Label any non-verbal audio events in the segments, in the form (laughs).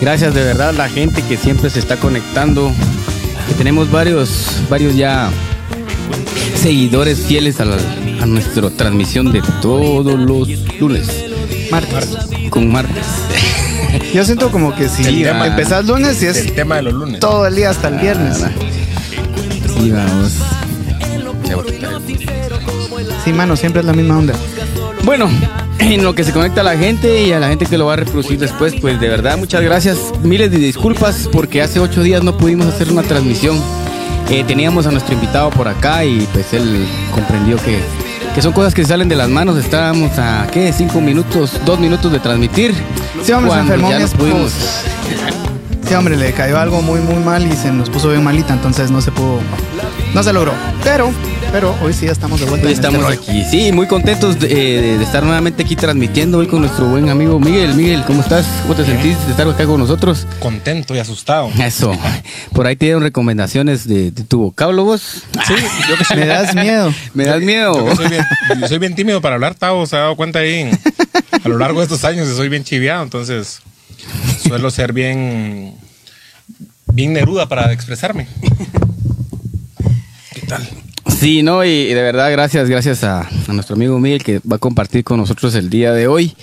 Gracias de verdad a la gente que siempre se está conectando. Que tenemos varios, varios ya seguidores fieles a, la- a nuestra transmisión de todos los lunes. Martes. Con martes. (laughs) Yo siento como que si El tema- empezás lunes y es El tema de los lunes. todo el día hasta el viernes. Ah, Sí, vamos. Sí, mano, siempre es la misma onda. Bueno, en lo que se conecta a la gente y a la gente que lo va a reproducir después, pues de verdad muchas gracias. Miles de disculpas porque hace ocho días no pudimos hacer una transmisión. Eh, teníamos a nuestro invitado por acá y pues él comprendió que, que son cosas que salen de las manos. Estábamos a, ¿qué? Cinco minutos, dos minutos de transmitir. Sí, ya mi no pudimos. Sí, hombre, le cayó algo muy, muy mal y se nos puso bien malita, entonces no se pudo, no se logró. Pero, pero hoy sí ya estamos de vuelta. Hoy en este estamos aquí, sí, muy contentos de, eh, de estar nuevamente aquí transmitiendo hoy con nuestro buen amigo Miguel. Miguel, ¿cómo estás? ¿Cómo te sentís de estar acá con nosotros? Contento y asustado. Eso. (laughs) Por ahí te dieron recomendaciones de, de tu vocablo vos. Sí, yo que soy, Me das miedo. (laughs) Me das miedo. yo soy bien, yo soy bien tímido para hablar, Tavo, se ha dado cuenta ahí. (laughs) A lo largo de estos años soy bien chiviado, entonces suelo ser bien, bien neruda para expresarme. ¿Qué tal? Sí, no, y, de verdad gracias, gracias a, nuestro amigo Miguel que va a compartir con nosotros el día de hoy.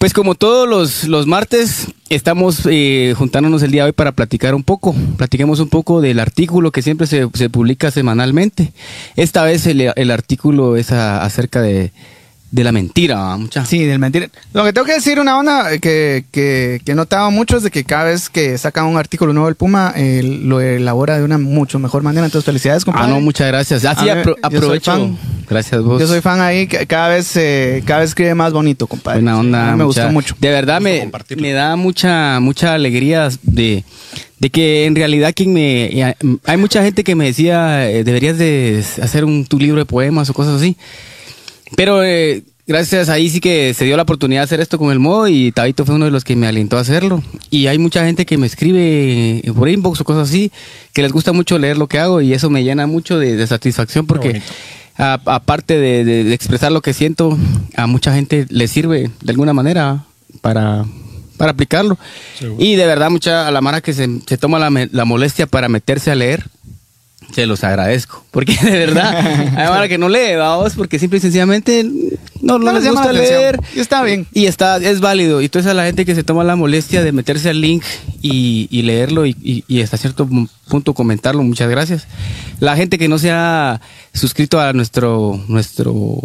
Pues como todos los, los martes, estamos eh, juntándonos el día de hoy para platicar un poco. Platiquemos un poco del artículo que siempre se, se publica semanalmente. Esta vez el, el artículo es acerca de, de la mentira, ¿va, mucha. Sí, del mentira. Lo que tengo que decir, una onda que, que, que he notado mucho es de que cada vez que saca un artículo nuevo el Puma, eh, lo elabora de una mucho mejor manera. Entonces, felicidades, Ah, compadre. no, muchas gracias. Así A ver, apro- yo soy aprovecho. fan. Gracias vos. Yo soy fan ahí, cada vez, eh, cada vez escribe más bonito, compadre. Buena onda. Sí, me mucha- gustó mucho. De verdad me, me da mucha mucha alegría de, de que en realidad quien me ya, hay mucha gente que me decía eh, deberías de hacer un tu libro de poemas o cosas así. Pero eh, gracias ahí sí que se dio la oportunidad de hacer esto con el modo y Tabito fue uno de los que me alentó a hacerlo. Y hay mucha gente que me escribe eh, por inbox o cosas así que les gusta mucho leer lo que hago y eso me llena mucho de, de satisfacción porque aparte de, de- de expresar lo que siento, a mucha gente le sirve de alguna manera para, para aplicarlo. Y de verdad, mucha a la mara que se, se toma la molestia para meterse a leer, se los agradezco. Porque de verdad, (laughs) hay mara que no lee, vamos, porque simple y sencillamente no, no, No les gusta leer. Y está bien. Y está, es válido. Y entonces a la gente que se toma la molestia de meterse al link y, y leerlo y, y- y hasta cierto punto comentarlo, muchas gracias. La gente que no se ha suscrito a nuestro, nuestro,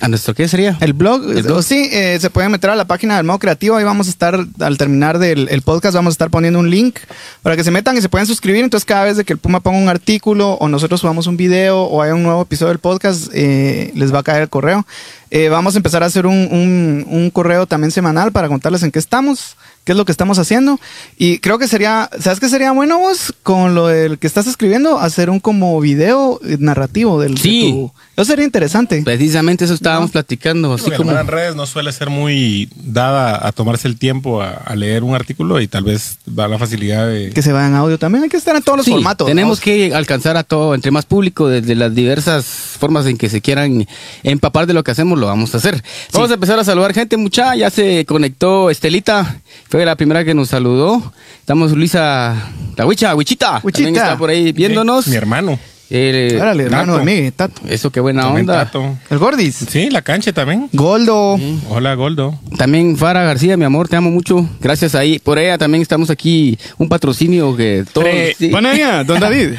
a nuestro, ¿qué sería? El blog, El blog. sí, eh, se pueden meter a la página del modo creativo. Ahí vamos a estar, al terminar del el podcast, vamos a estar poniendo un link para que se metan y se puedan suscribir. Entonces, cada vez de que el Puma ponga un artículo o nosotros subamos un video o haya un nuevo episodio del podcast, eh, les va a caer el correo. Eh, vamos a empezar a hacer un, un- un correo también semanal para contarles en qué estamos, qué es lo que estamos haciendo. Y creo que sería, ¿sabes qué sería bueno vos? Con lo del que estás escribiendo, hacer un como video eh, narrativo del de Sí. tu- Eso sería interesante. Precisamente eso estábamos platicando, así Porque como... en redes no suele ser muy dada a tomarse el tiempo a, a leer un artículo y tal vez da la facilidad de... que se vea en audio también. Hay que estar en todos los Sí, formatos. Tenemos ¿no? que alcanzar a todo, entre más público, desde las diversas formas en que se quieran empapar de lo que hacemos, lo vamos a hacer. Vamos a empezar a saludar gente, mucha. Ya se conectó Estelita, fue la primera que nos saludó. Estamos Luisa, la Huicha, Huichita, Huichita. también está por ahí viéndonos. Mi hermano. Eh, Órale, hermano de mí, Tato. eso, qué buena También onda. Tato. El Gordis. Sí, la cancha también. Goldo. Hola, Goldo. También Fara García, mi amor, te amo mucho. Gracias ahí. Por ella también estamos aquí, un patrocinio que todos... Sí. Panadería, don (laughs) David.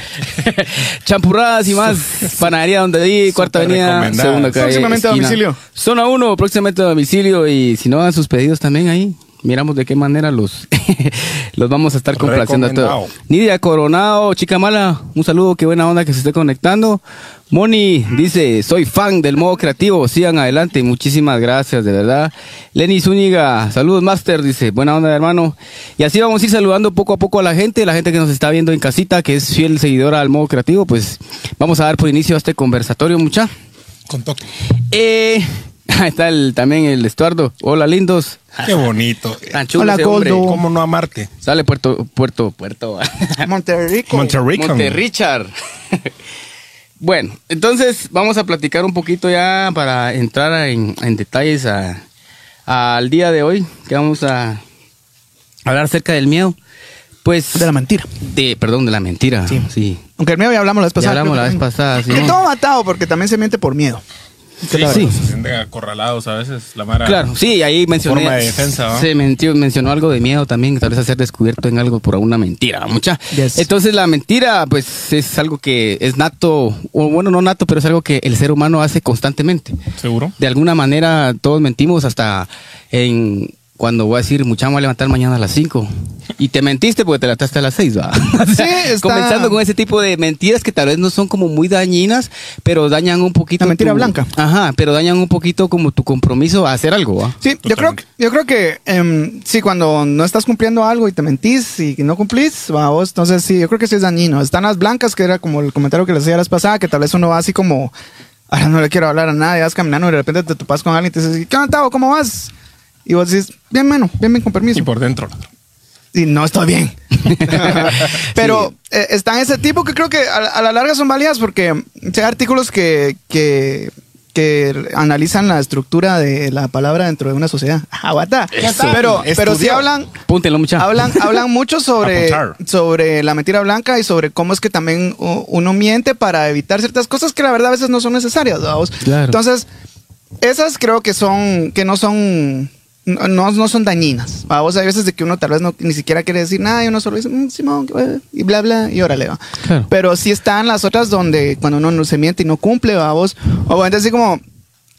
Champurradas y más. (laughs) Panadería donde ahí, cuarta avenida, segunda calle. Próximamente a domicilio. Zona 1, próximamente a domicilio. Y si no dan sus pedidos también ahí, miramos de qué manera los, (laughs) los vamos a estar complaciendo a todos. Nidia Coronado, chica mala, un saludo, qué buena onda que se esté conectando. Moni dice, soy fan del modo creativo, sigan adelante, muchísimas gracias, de verdad. Lenny Zúñiga, saludos Master, dice, buena onda hermano. Y así vamos a ir saludando poco a poco a la gente, la gente que nos está viendo en casita, que es fiel seguidora al modo creativo, pues vamos a dar por inicio a este conversatorio, mucha. Con toque. Eh, (laughs) ahí está el, también el Estuardo, hola lindos. Qué bonito. (laughs) Tan chulo Hola, ese hombre. Goldo. ¿Cómo no amarte? Sale Puerto, Puerto, Puerto. (laughs) Monterrico. Monterrico. Monte Richard. bueno, entonces vamos a platicar un poquito ya para entrar en, en detalles a- al día de hoy, que vamos a, hablar acerca del miedo, pues... De la mentira. De, perdón, de la mentira. Sí. Sí. Aunque el miedo ya hablamos la vez Ya pasada. hablamos creo la vez pasada, sí. Que todo matado, porque también se miente por miedo. Sí, Sí. Se sienten acorralados a veces, la mara. Claro, sí, ahí mencioné. Forma de defensa, ¿va? Se mentió, mencionó algo de miedo también, tal vez a ser descubierto en algo por alguna mentira, mucha. Yes. Entonces la mentira, pues es algo que es nato, o bueno, no nato, pero es algo que el ser humano hace constantemente. ¿Seguro? De alguna manera todos mentimos hasta en cuando voy a decir, mucha, me voy a levantar mañana a las 5. Y te mentiste porque te levantaste a las 6, ¿va? Sí, (laughs) está- Comenzando con ese tipo de mentiras que tal vez no son como muy dañinas, pero dañan un poquito. La mentira tu- blanca. Ajá, pero dañan un poquito como tu compromiso a hacer algo, ¿va? Sí, yo creo, que- yo creo que em, sí, cuando no estás cumpliendo algo y te mentís y no cumplís, va vos, entonces sí, yo creo que sí es dañino. Están las blancas, que era como el comentario que les decía la vez pasada, que tal vez uno va así como, ahora no le quiero hablar a nadie, vas caminando y de repente te topas con alguien y te dices, ¿qué onda, Tavo? ¿Cómo vas? Y vos decís, bien, mano, bien, bien, con permiso. Y por dentro. y no estoy bien. (laughs) (laughs) Pero eh, están ese tipo que creo que a, a la larga son válidas porque hay artículos que, que, que analizan la estructura de la palabra dentro de una sociedad. (laughs) Aguanta. Eso. Pero, pero sí hablan, Púntelo, mucha. hablan, hablan mucho sobre, sobre la mentira blanca y sobre cómo es que también uno miente para evitar ciertas cosas que la verdad a veces no son necesarias. Claro. Entonces, esas creo que son, que no son, no, no son dañinas. Vamos, hay veces de que uno tal vez no, ni siquiera quiere decir nada y uno solo dice, "Mm, Simón, que va", y bla, bla, y órale, va. Claro. Pero sí están las otras donde cuando uno no se miente y no cumple, vamos. O bueno, así como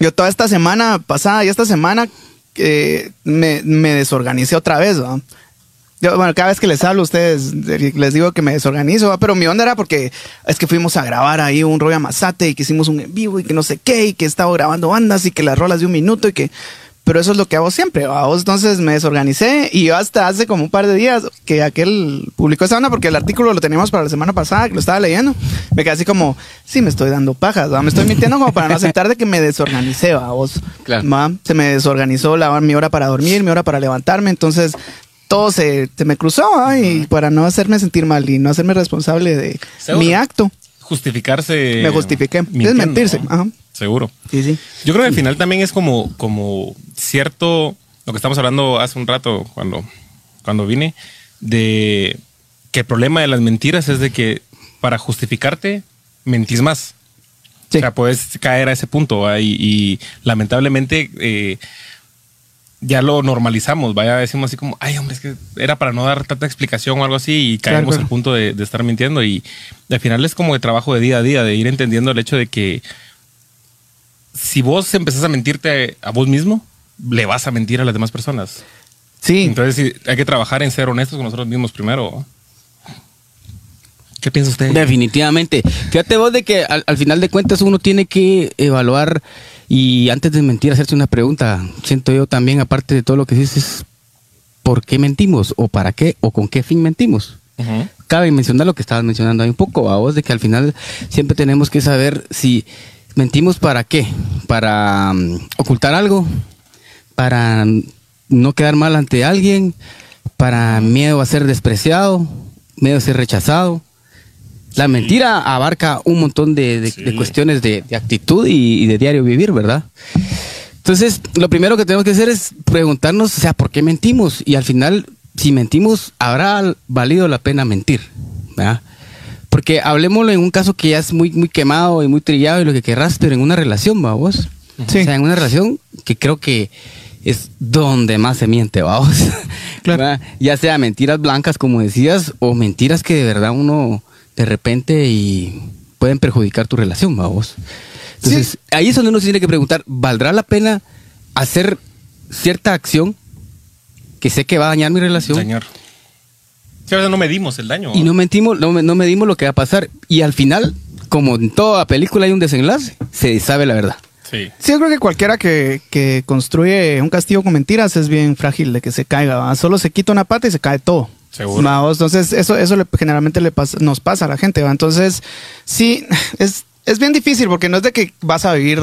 yo toda esta semana pasada y esta semana eh, me, me desorganicé otra vez, ¿va? Yo, bueno, cada vez que les hablo a ustedes les digo que me desorganizo, ¿va? pero mi onda era porque es que fuimos a grabar ahí un rollo Mazate y que hicimos un en vivo y que no sé qué y que estaba grabando bandas y que las rolas de un minuto y que... Pero eso es lo que hago siempre, ¿va? Vos, Entonces me desorganicé y yo hasta hace como un par de días que aquel publicó esa onda porque el artículo lo teníamos para la semana pasada, que lo estaba leyendo, me quedé así como, sí, me estoy dando pajas, ¿va? me estoy mintiendo como para no aceptar de que me desorganicé, ¿va? Vos, Claro. ¿va? Se me desorganizó la, mi hora para dormir, mi hora para levantarme, entonces todo se, se me cruzó ¿va? y para no hacerme sentir mal y no hacerme responsable de Seguro. mi acto, Justificarse. me justifiqué. Es mentirse. ¿no? Ajá. Seguro. Sí, sí. Yo creo que al final también es como, como cierto, lo que estamos hablando hace un rato cuando, cuando vine, de que el problema de las mentiras es de que para justificarte mentís más. Sí. O sea, puedes caer a ese punto y, y lamentablemente eh, ya lo normalizamos, vaya, decimos así como, ay hombre, es que era para no dar tanta explicación o algo así y Claro, caemos claro. al punto de, de estar mintiendo y al final es como de trabajo de día a día, de ir entendiendo el hecho de que si vos empezás a mentirte a vos mismo, le vas a mentir a las demás personas. Sí. Entonces sí, hay que trabajar en ser honestos con nosotros mismos primero. ¿Qué piensa usted? Definitivamente. Fíjate vos de que al, al final de cuentas uno tiene que evaluar y antes de mentir hacerse una pregunta. Siento yo también, aparte de todo lo que dices, ¿por qué mentimos? ¿O para qué? ¿O con qué fin mentimos? Cabe mencionar lo que estabas mencionando ahí un poco, a vos, de que al final siempre tenemos que saber si mentimos para qué. Para mm, ocultar algo, para no quedar mal ante alguien, para miedo a ser despreciado, miedo a ser rechazado. La mentira abarca un montón de, de- Sí. de cuestiones de, de actitud y, y de diario vivir, ¿verdad? Entonces, lo primero que tenemos que hacer es preguntarnos, o sea, ¿por qué mentimos? Y al final, si mentimos, ¿habrá valido la pena mentir? ¿verdad? Porque hablemoslo en un caso que ya es muy, muy quemado y muy trillado y lo que querrás, pero en una relación, ¿va vos? Sí. O sea, en una relación que creo que es donde más se miente, vamos. (laughs) Claro. ¿verdad? Ya sea mentiras blancas, como decías, o mentiras que de verdad uno de repente y pueden perjudicar tu relación, vamos. Entonces, Sí. ahí es donde uno se tiene que preguntar, ¿valdrá la pena hacer cierta acción que sé que va a dañar mi relación? Señor. Sí, a veces no medimos el daño. Y no mentimos, no, no medimos lo que va a pasar. Y al final, como en toda película hay un desenlace, se sabe la verdad. Sí. Sí, yo creo que cualquiera que, que construye un castillo con mentiras es bien frágil de que se caiga. ¿va? Solo se quita una pata y se cae todo. Seguro. Entonces, eso, eso le- generalmente le pasa, nos pasa a la gente. ¿va? Entonces, sí, (laughs) es, es bien difícil porque no es de que vas a vivir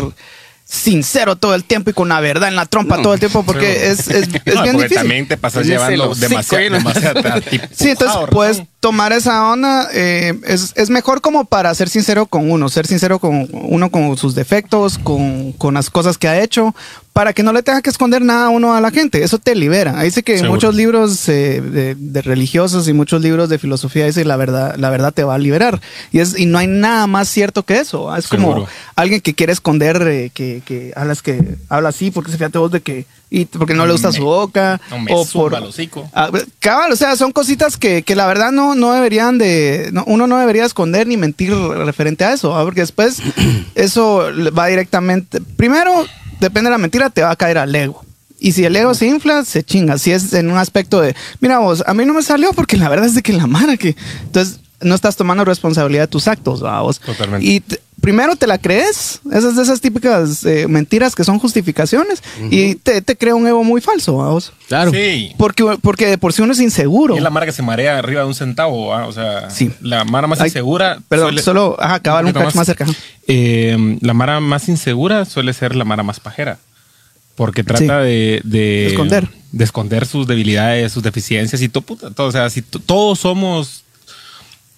sincero todo el tiempo y con la verdad en la trompa No, todo el tiempo porque es, es, es (laughs) No, bien porque difícil. también te pasas llevando demasiado, demasiado (laughs) Sí, entonces puedes, tomar esa onda eh, es, es mejor como para ser sincero con uno, ser sincero con uno con sus defectos, con, con las cosas que ha hecho, para que no le tenga que esconder nada a uno a la gente. Eso te libera. Ahí dice que Seguro. muchos libros eh, de, de religiosos y muchos libros de filosofía dice la verdad, la verdad te va a liberar. Y, es, y no hay nada más cierto que eso. Es como alguien que quiere esconder eh, que, que hablas que habla así porque se fíjate vos de que y porque no le gusta Me- su boca no me o por el hocico. Ah, cabal, o sea, son cositas que, que la verdad no, no deberían de. no- uno no debería esconder ni mentir referente a eso, ¿ah? porque después (clears throat) eso va directamente. Primero, depende de la mentira, te va a caer al ego. Y si el ego se infla, se chinga. Si es en un aspecto de, mira vos, a mí no me salió porque la verdad es de que la mara que. Entonces, no estás tomando responsabilidad de tus actos, ¿va, vos. Totalmente. Y te- primero te la crees, esas de esas típicas eh, mentiras que son justificaciones, y te, te crea un ego muy falso, ¿va, vos. Claro. Sí. Porque, porque de por sí uno es inseguro. Y es la mara que se marea arriba de un centavo, ¿ah? o sea, Sí. la mara más Ay, insegura. Perdón, suele- solo ajá, cabal un cacho más cerca. Eh, la mara más insegura suele ser la mara más pajera. Porque trata de, de, De esconder. de esconder sus debilidades, sus deficiencias y todo, puta, todo. O sea, si todos somos.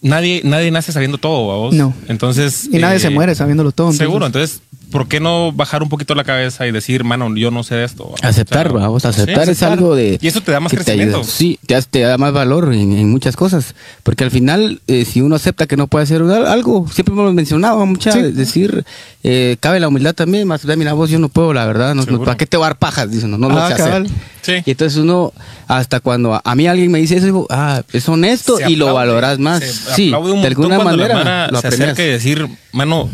Nadie, nadie nace sabiendo todo, vos. No. Entonces. Y nadie eh, se muere sabiéndolo todo. entonces- Seguro. Entonces, ¿por qué no bajar un poquito la cabeza y decir, mano, yo no sé de esto? Aceptar, O sea, vamos, aceptar sí, es algo de... Y eso te da más te crecimiento. Sí, te, da más valor en, en muchas cosas. Porque al final, eh, si uno acepta que no puede hacer al- algo, siempre hemos mencionado, mucha, Sí. decir, eh, cabe la humildad también, más, mira vos, yo no puedo, la verdad, no, no, Seguro. ¿para qué te voy a dar pajas? Dicen, no, no lo Ah, sé hacer. cabal. Sí. Y entonces uno, hasta cuando a, a mí alguien me dice eso, digo, ah, es honesto Se y lo valoras más. Sí, de alguna manera lo se acerca y decir, mano,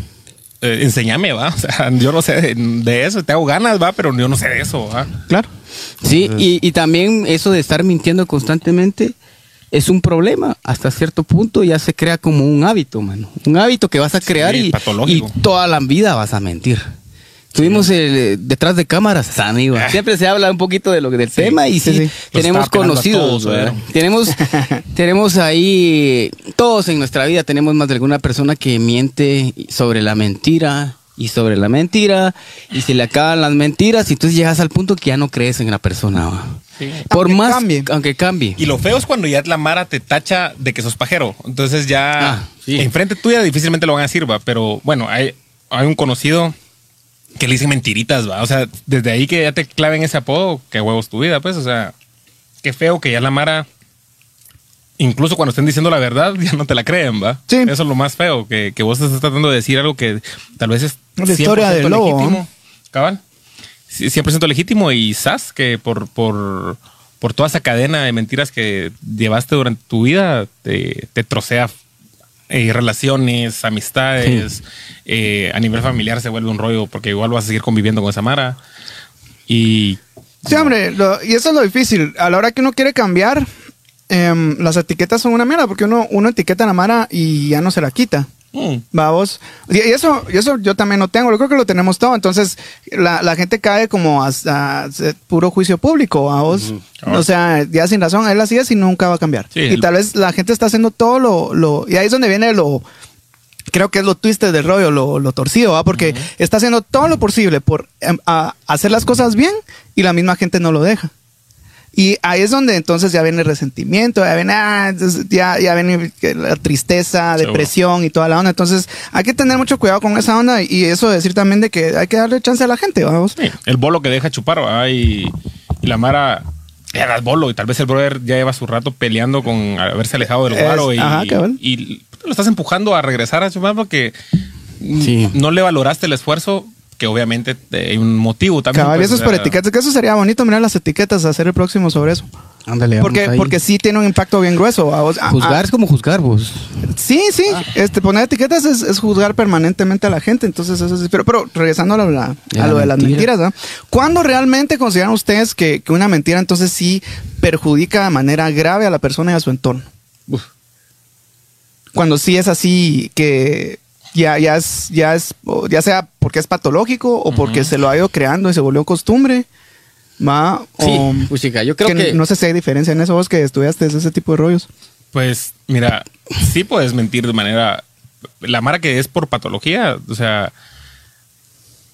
eh, enséñame, va. (laughs) O sea, yo no sé de, de eso, te hago ganas, va, pero yo no sé de eso, va. Claro. Sí, y, y también eso de estar mintiendo constantemente es un problema. Hasta cierto punto ya se crea como un hábito, mano. Un hábito que vas a crear y toda la vida vas a mentir. Tuvimos el, detrás de cámaras, (laughs) amigo. Ah. Siempre se habla un poquito de lo que del tema y sí, tenemos conocidos. Tenemos, (laughs) tenemos ahí todos en nuestra vida tenemos más de alguna persona que miente sobre la mentira y sobre la mentira y se le acaban las mentiras y entonces llegas al punto que ya no crees en la persona. ¿va? Sí. Por Aunque más cambie. aunque cambie. Y lo feo es cuando ya la Mara te tacha de que sos pajero. Entonces ya Ah, sí. enfrente tuya difícilmente lo van a decir, va. Pero bueno, hay, hay un conocido que le dicen mentiritas, va. O sea, desde ahí que ya te claven ese apodo, qué huevos tu vida, pues. O sea, qué feo que ya la Mara, incluso cuando estén diciendo la verdad, (laughs) ya no te la creen, va. Sí. Eso es lo más feo, que, que vos estás tratando de decir algo que tal vez es La historia 100% del lobo. Cabal. Sí, 100% legítimo y sas que por, por, por toda esa cadena de mentiras que llevaste durante tu vida te, te trocea eh, relaciones, amistades, eh, a nivel familiar se vuelve un rollo porque igual vas a seguir conviviendo con esa Mara. Y Sí, hombre, lo- y eso es lo difícil. A la hora que uno quiere cambiar, em, las etiquetas son una mierda porque uno, uno etiqueta a la mara y ya no se la quita. Mm, Vamos. Y eso, y eso yo también lo tengo. Yo creo que lo tenemos todo. Entonces, la, la gente cae como hasta hasta puro juicio público, vamos. O sea, ya sin razón, él así es y nunca va a cambiar. Sí, y el- tal vez la gente está haciendo todo lo, lo. Y ahí es donde viene lo. Creo que es lo twisted del rollo, lo, lo torcido, ¿va? Porque está haciendo todo lo posible por em, a- hacer las cosas bien y la misma gente no lo deja. Y ahí es donde entonces ya viene el resentimiento, ya viene, ah, entonces ya, ya viene la tristeza, Seguro. depresión y toda la onda. Entonces hay que tener mucho cuidado con esa onda y eso decir también de que hay que darle chance a la gente, vamos. sí, el bolo que deja chupar, ¿va? Y, y la Mara ya das bolo y tal vez el brother ya lleva su rato peleando con haberse alejado del guaro y, ajá, cabal. y lo estás empujando a regresar a chupar porque Sí. no le valoraste el esfuerzo que obviamente eh, hay un motivo también. Cabal, pues, eso es por etiquetas, que eso sería bonito mirar las etiquetas, hacer el próximo sobre eso. Ándale, Porque, porque sí tiene un impacto bien grueso. vamos. Ah, juzgar ah, es como juzgar vos. Sí, sí. Este, poner etiquetas es, es juzgar permanentemente a la gente. Entonces, eso sí. Pero, pero regresando a lo, la- De a la lo de las mentira. mentiras, ¿no? ¿Cuándo realmente consideran ustedes que, que una mentira entonces sí perjudica de manera grave a la persona y a su entorno? Cuando sí es así que ya, ya es, ya es, ya sea porque es patológico o porque se lo ha ido creando y se volvió costumbre. ¿Va? Sí, O- puchica, yo creo que, no sé si hay diferencia en eso, vos que estudiaste ese tipo de rollos. Pues mira, sí puedes mentir de manera. La Mara que es por patología, o sea,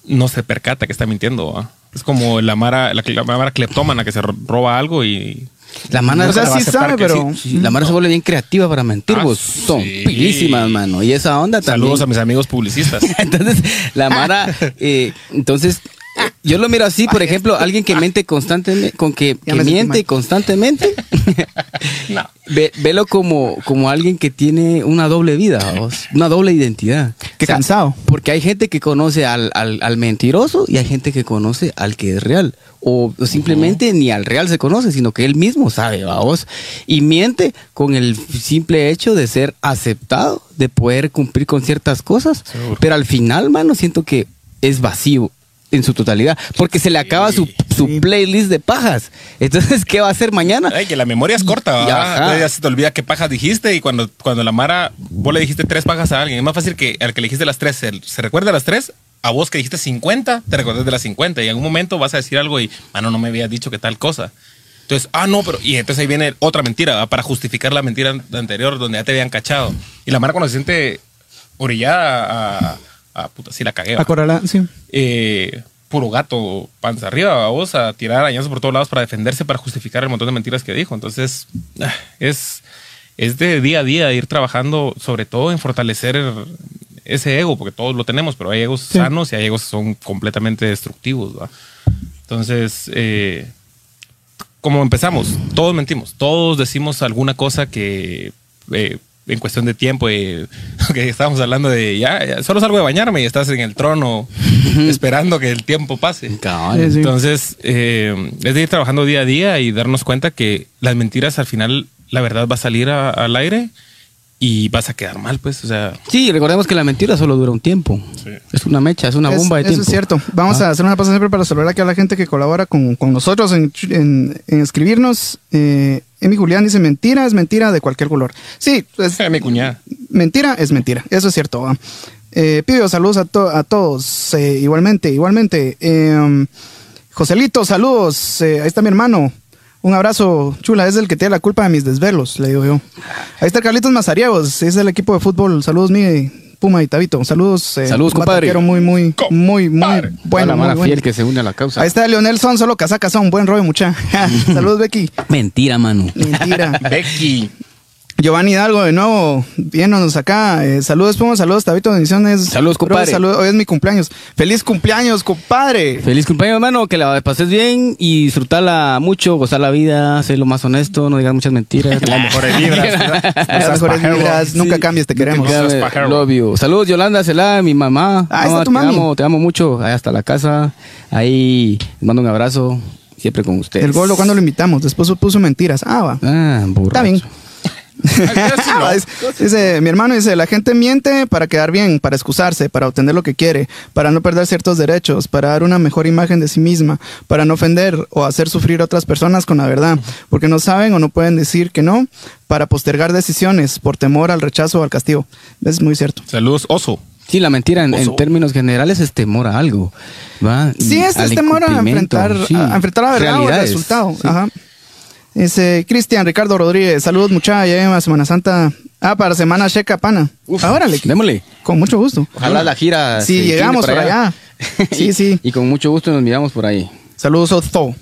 no se percata que está mintiendo. Es como la Mara, la, la Mara cleptómana que se ro- roba algo y La mano O sea, te va a sí sabe, pero... Sí, la mano se vuelve bien creativa para mentir, Ah, vos. Son sí. pilísimas, mano. Y esa onda también. Saludos a mis amigos publicistas. (laughs) entonces, la Mara, (laughs) eh, entonces, yo lo miro así, por ejemplo, alguien que miente constantemente, con que, miente constantemente, (laughs) No. ve- velo como, como alguien que tiene una doble vida, vos, una doble identidad. Qué cansado. Porque hay gente que conoce al, al- al mentiroso y hay gente que conoce al que es real. O simplemente ni al real se conoce, sino que él mismo sabe, vamos. Y miente con el simple hecho de ser aceptado, de poder cumplir con ciertas cosas. Seguro. Pero al final, mano, siento que es vacío en su totalidad. Porque se le acaba su, su Sí. playlist de pajas. Entonces, ¿qué va a hacer mañana? Ay, que la memoria es corta, Ya, ya se te olvida qué pajas dijiste y cuando, cuando la Mara, vos le dijiste tres pajas a alguien, es más fácil que al que le dijiste las tres se, se recuerde las tres, a vos que dijiste 50, te recuerdas de las 50 y en un momento vas a decir algo y, mano, no me habías dicho que tal cosa. Entonces, ah, no, pero. Y entonces ahí viene otra mentira, ¿verdad? Para justificar la mentira an- anterior donde ya te habían cachado. Y la Mara cuando se siente orillada a. a puta, sí la cagué. Acorralada, sí. eh, puro gato panza arriba, vos a tirar arañazos por todos lados para defenderse, para justificar el montón de mentiras que dijo. Entonces, ah, es, es de día a día ir trabajando, sobre todo en fortalecer ese ego, porque todos lo tenemos, pero hay egos Sí. sanos y hay egos que son completamente destructivos. ¿va? Entonces, eh, como empezamos, todos mentimos, todos decimos alguna cosa que eh, en cuestión de tiempo, eh, (laughs) que estábamos hablando de ya, ya, solo salgo de bañarme y estás en el trono esperando que el tiempo pase. Entonces, eh, es de ir trabajando día a día y darnos cuenta que las mentiras al final, la verdad va a salir a- al aire y vas a quedar mal, pues, o sea, Sí, recordemos que la mentira solo dura un tiempo. Sí. Es una mecha, es una Es- bomba de eso tiempo. es cierto. Vamos Ah. a hacer una pausa siempre para saludar aquí a la gente que colabora con, con nosotros en, en- en escribirnos. Eh, Emi Julián dice, mentira es mentira de cualquier color. Sí, es, mi cuñada. mentira es mentira. Eso es cierto. Eh, Pibio, saludos a, to- a todos. Eh, igualmente, igualmente. Eh, Joselito, saludos. Eh, ahí está mi hermano. Un abrazo, chula. Es el que tiene la culpa de mis desvelos, le digo yo. Ahí está Carlitos Mazariegos. Es el equipo de fútbol. Saludos, mi Puma y Tabito. Saludos. eh, Saludos, un compadre. bataquero Muy, muy, muy, muy Compadre. bueno. la muy mara bueno. fiel que se une a la causa. Ahí está Leonel Son, solo casaca son. Buen rollo, mucha. (laughs) Saludos, Becky. Mentira, mano. Mentira. (laughs) Becky. Giovanni Hidalgo, de nuevo, viéndonos acá. Eh, saludos, Puma, saludos, Tabito, bendiciones. Saludos, Bro, compadre. saludos, hoy es mi cumpleaños. ¡Feliz cumpleaños, compadre! Feliz cumpleaños, hermano. Que la pases bien y disfrutarla mucho, gozar la vida, ser lo más honesto, no digas muchas mentiras. (laughs) Las mejores vibras, (laughs) Las mejores vibras, nunca cambies, te queremos. Love you. Saludos, Yolanda Celá, mi mamá. Ah, está Mamá, tu te mami. amo, te amo mucho. Ahí hasta la casa. Ahí les mando un abrazo. Siempre con ustedes. El gordo, cuando lo invitamos? Después puso mentiras. Ah, va. Ah, borracho. Está bien. (laughs) dice, mi hermano dice, la gente miente para quedar bien, para excusarse, para obtener lo que quiere, para no perder ciertos derechos, para dar una mejor imagen de sí misma, para no ofender o hacer sufrir a otras personas con la verdad, porque no saben o no pueden decir que no, para postergar decisiones por temor al rechazo o al castigo. Es muy cierto. Saludos, oso. Sí, la mentira en, términos generales es temor a algo. ¿va? Sí, es este temor a enfrentar, sí. a, enfrentar la verdad o el resultado. sí. Ajá. Dice Cristian Ricardo Rodríguez, saludos muchachos, ya Semana Santa. Ah, para Semana Checa Pana. Ah, órale, Démosle. con mucho gusto. Ojalá la gira. Sí, se llegamos por allá. Sí, sí. (laughs) y con mucho gusto nos miramos por ahí. Saludos, Otto.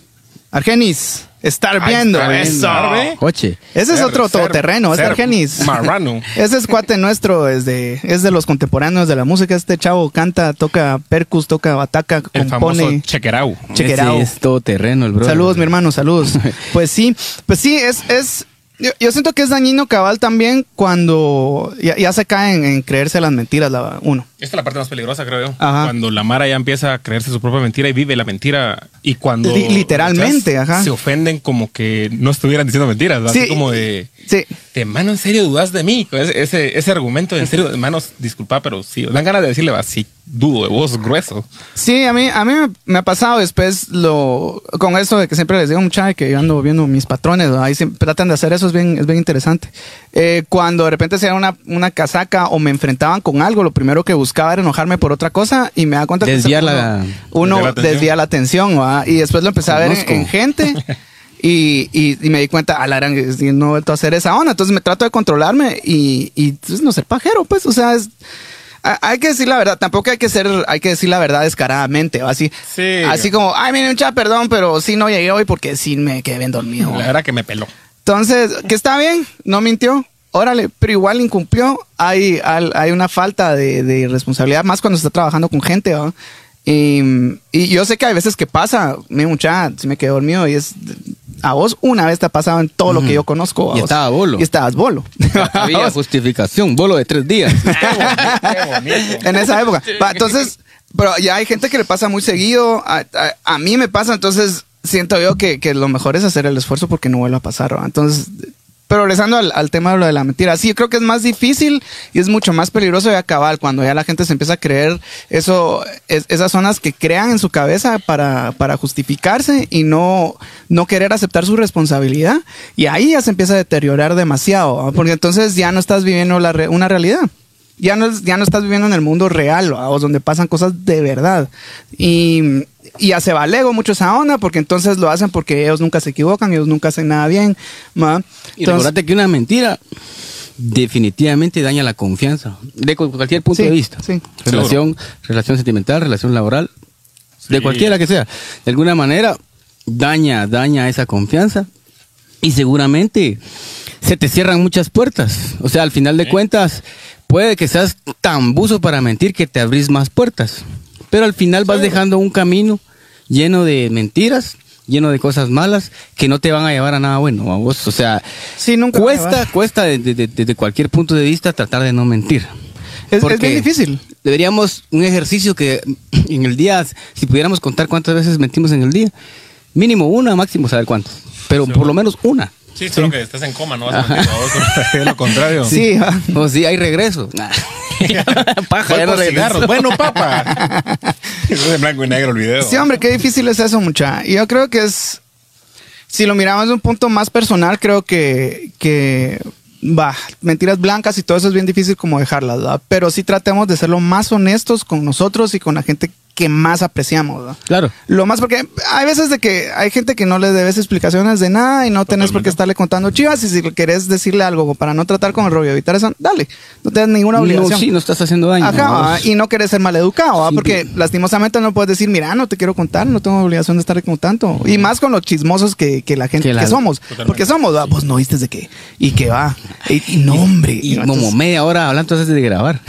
Argenis, estar viendo. Eso. viendo. Coche. Ese es Ser- otro ser- todoterreno, es Argenis. Marrano. (laughs) Ese es cuate nuestro, es de, es de los contemporáneos de la música. Este chavo canta, toca percus, toca bataca, El famoso compone. chequerau. Check it Ese es todo terreno, el bro. Saludos, mi hermano, saludos. (laughs) Pues sí, pues sí, es, es, yo, yo siento que es dañino cabal también cuando ya, ya se caen en creerse las mentiras, la, uno. Esta es la parte más peligrosa, creo yo. Ajá. Cuando la Mara ya empieza a creerse su propia mentira y vive la mentira. Y cuando. Li- literalmente, ajá. Se ofenden como que no estuvieran diciendo mentiras. Así Sí. como de. Sí, De mano, ¿en serio dudas de mí? Ese, ese, ese argumento, en serio, hermanos, disculpa, pero sí. Dan ganas de decirle, va, sí, dudo de vos, grueso. sí, a mí, a mí me, ha pasado después lo, con eso de que siempre les digo mucha que yo ando viendo mis patrones, ¿no? ahí siempre tratan de hacer eso, es bien, es bien interesante. Eh, cuando de repente se da una, una casaca o me enfrentaban con algo, lo primero que buscaba era enojarme por otra cosa y me da cuenta Desviar que la- uno, Desviar la atención. desvía la y después lo empecé a ver en, en gente (laughs) y, y- y me di cuenta, a la gran, es- y no he vuelto a hacer esa onda, entonces me trato de controlarme y, y pues, no ser pajero, pues, o sea, es... hay que decir la verdad, tampoco hay que ser, hay que decir la verdad descaradamente, o así, Sí. así como, ay, miren, mucha perdón, pero sí no llegué hoy porque sí me quedé bien dormido. La verdad que me peló. Entonces, que está bien, no mintió, órale, pero igual incumplió. Hay, hay una falta de, de responsabilidad, más cuando se está trabajando con gente, ¿va? Y, y yo sé que hay veces que pasa, mi mucha, si me quedé dormido y es. A vos una vez te ha pasado en todo lo que yo conozco. ¿va Y vos? estaba bolo. Y estabas bolo. Había (laughs) justificación, bolo de tres días. (laughs) En esa época. Entonces, pero ya hay gente que le pasa muy seguido. A, a- a mí me pasa, entonces siento yo que, que lo mejor es hacer el esfuerzo porque no vuelva a pasar. ¿va? Entonces, pero regresando al, tema de lo de la mentira, sí, yo creo que es más difícil y es mucho más peligroso de acabar cuando ya la gente se empieza a creer eso, es- esas zonas que crean en su cabeza para, para justificarse y no, no querer aceptar su responsabilidad. Y ahí ya se empieza a deteriorar demasiado, porque entonces ya no estás viviendo la una realidad ya no, es- ya no estás viviendo en el mundo real, ¿va? o donde pasan cosas de verdad. Y, y ya se valego mucho esa onda, porque entonces lo hacen porque ellos nunca se equivocan, ellos nunca hacen nada bien. Y Entonces- recordate que una mentira definitivamente daña la confianza, de cu- cualquier punto Sí, de vista. sí. Relación, relación sentimental, relación laboral, de cualquiera que sea. De alguna manera daña, daña esa confianza y seguramente se te cierran muchas puertas. O sea, al final de cuentas, puede que seas tan buzo para mentir que te abrís más puertas. Pero al final vas dejando un camino lleno de mentiras, lleno de cosas malas que no te van a llevar a nada bueno. ¿va vos? O sea, Sí, nunca va a cuesta, cuesta desde de, de- de cualquier punto de vista tratar de no mentir. Es- bien difícil. Deberíamos un ejercicio que (clears throat) en el día, si pudiéramos contar cuántas veces mentimos en el día, mínimo una, máximo saber cuántas. Pero por lo menos una. Sí, solo que estás en coma, no vas (laughs) lo contrario. Sí, ¿va? O si hay regreso. (laughs) Paja, Voy ya no por regreso. cigarros. Bueno, papá. (laughs) es en blanco y negro el video. Sí, hombre, qué difícil es eso, mucha. Y yo creo que es. Si lo miramos de un punto más personal, creo que. que va, mentiras blancas y todo eso es bien difícil como dejarlas, ¿verdad? Pero sí tratemos de ser lo más honestos con nosotros y con la gente que más apreciamos. Claro. Lo más porque hay veces de que hay gente que no le debes explicaciones de nada y no tenés por qué estarle contando chivas y si querés decirle algo para no tratar con el rollo y evitar eso, dale, no tenés ninguna obligación. No, sí, no estás haciendo daño. Ajá, ¿no? ¿va? y no querés ser maleducado, ¿va? Sí, porque lastimosamente no puedes decir, mira, no te quiero contar, no tengo obligación de estar contando. Y más con los chismosos que, que la gente Que somos. Totalmente. Porque somos, ¿va? vos no viste de qué. Y que va. Y, y no, hombre. Y como media hora hablando antes de grabar.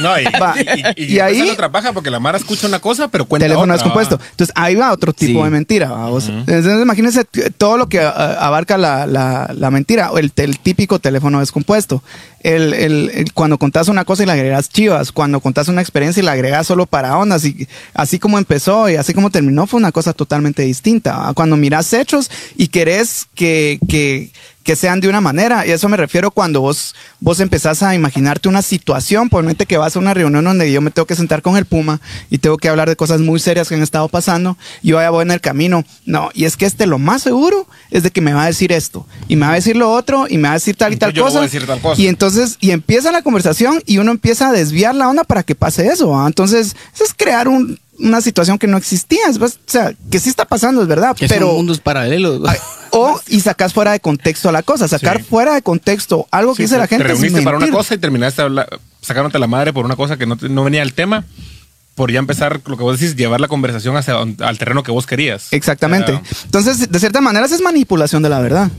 No, y, Va. y, y, Y y ahí- ahí otra paja porque la Mara escucha una cosa, pero cuenta teléfono otra, descompuesto. ¿va? Entonces ahí va otro tipo Sí. de mentira. Entonces imagínense todo lo que ah, abarca la, la- la mentira, o el, el típico teléfono descompuesto. El, el- el- cuando contás una cosa y le agregas chivas, cuando contás una experiencia y la agregas solo para ondas, y así como empezó y así como terminó fue una cosa totalmente distinta. ¿va? Cuando miras hechos y querés que, que, que sean de una manera, y a eso me refiero cuando vos, vos empezás a imaginarte una situación, por mente que vas a una reunión donde yo me tengo que sentar con el Puma y tengo que hablar de cosas muy serias que han estado pasando, y yo ya voy en el camino, no, y es que este lo más seguro es de que me va a decir esto, y me va a decir lo otro, y me va a decir tal y cosa, decir tal cosa. y entonces, y empieza la conversación y uno empieza a desviar la onda para que pase eso, ¿va? entonces, eso es crear un- una situación que no existía, es, o sea, que sí está pasando, es verdad, Que pero... son mundos paralelos. Ay, O y sacas fuera de contexto la cosa, sacar Sí. fuera de contexto algo que Sí, dice la te- gente. Te es reuniste para una cosa y terminaste sacándote la madre por una cosa que no, te- no venía al tema, por ya empezar lo que vos decís, llevar la conversación hacia al terreno que vos querías. Exactamente. Entonces, de cierta manera, esa es manipulación de la verdad.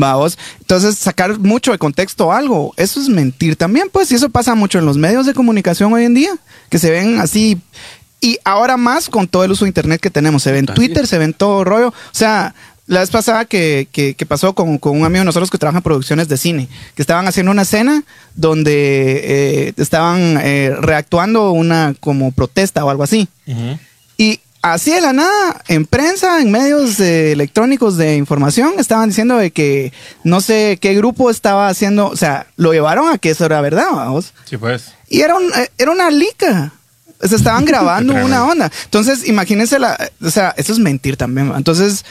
Vamos. Entonces, sacar mucho de contexto algo, eso es mentir también, pues, y eso pasa mucho en los medios de comunicación hoy en día, que se ven así. Y ahora más con todo el uso de internet que tenemos. Se ve en Así Twitter, se ve en todo rollo. O sea, la vez pasada que, que- que pasó con, con un amigo de nosotros que trabaja en producciones de cine, que estaban haciendo una escena donde eh, estaban eh, reactuando una como protesta o algo así. Y así de la nada, en prensa, en medios eh, electrónicos de información, estaban diciendo de que no sé qué grupo estaba haciendo, o sea, lo llevaron a que eso era verdad, vamos. Sí, pues. Y era, un, eh, era una lica. Se estaban (laughs) grabando una onda. Entonces, imagínense la. O sea, eso es mentir también. Entonces,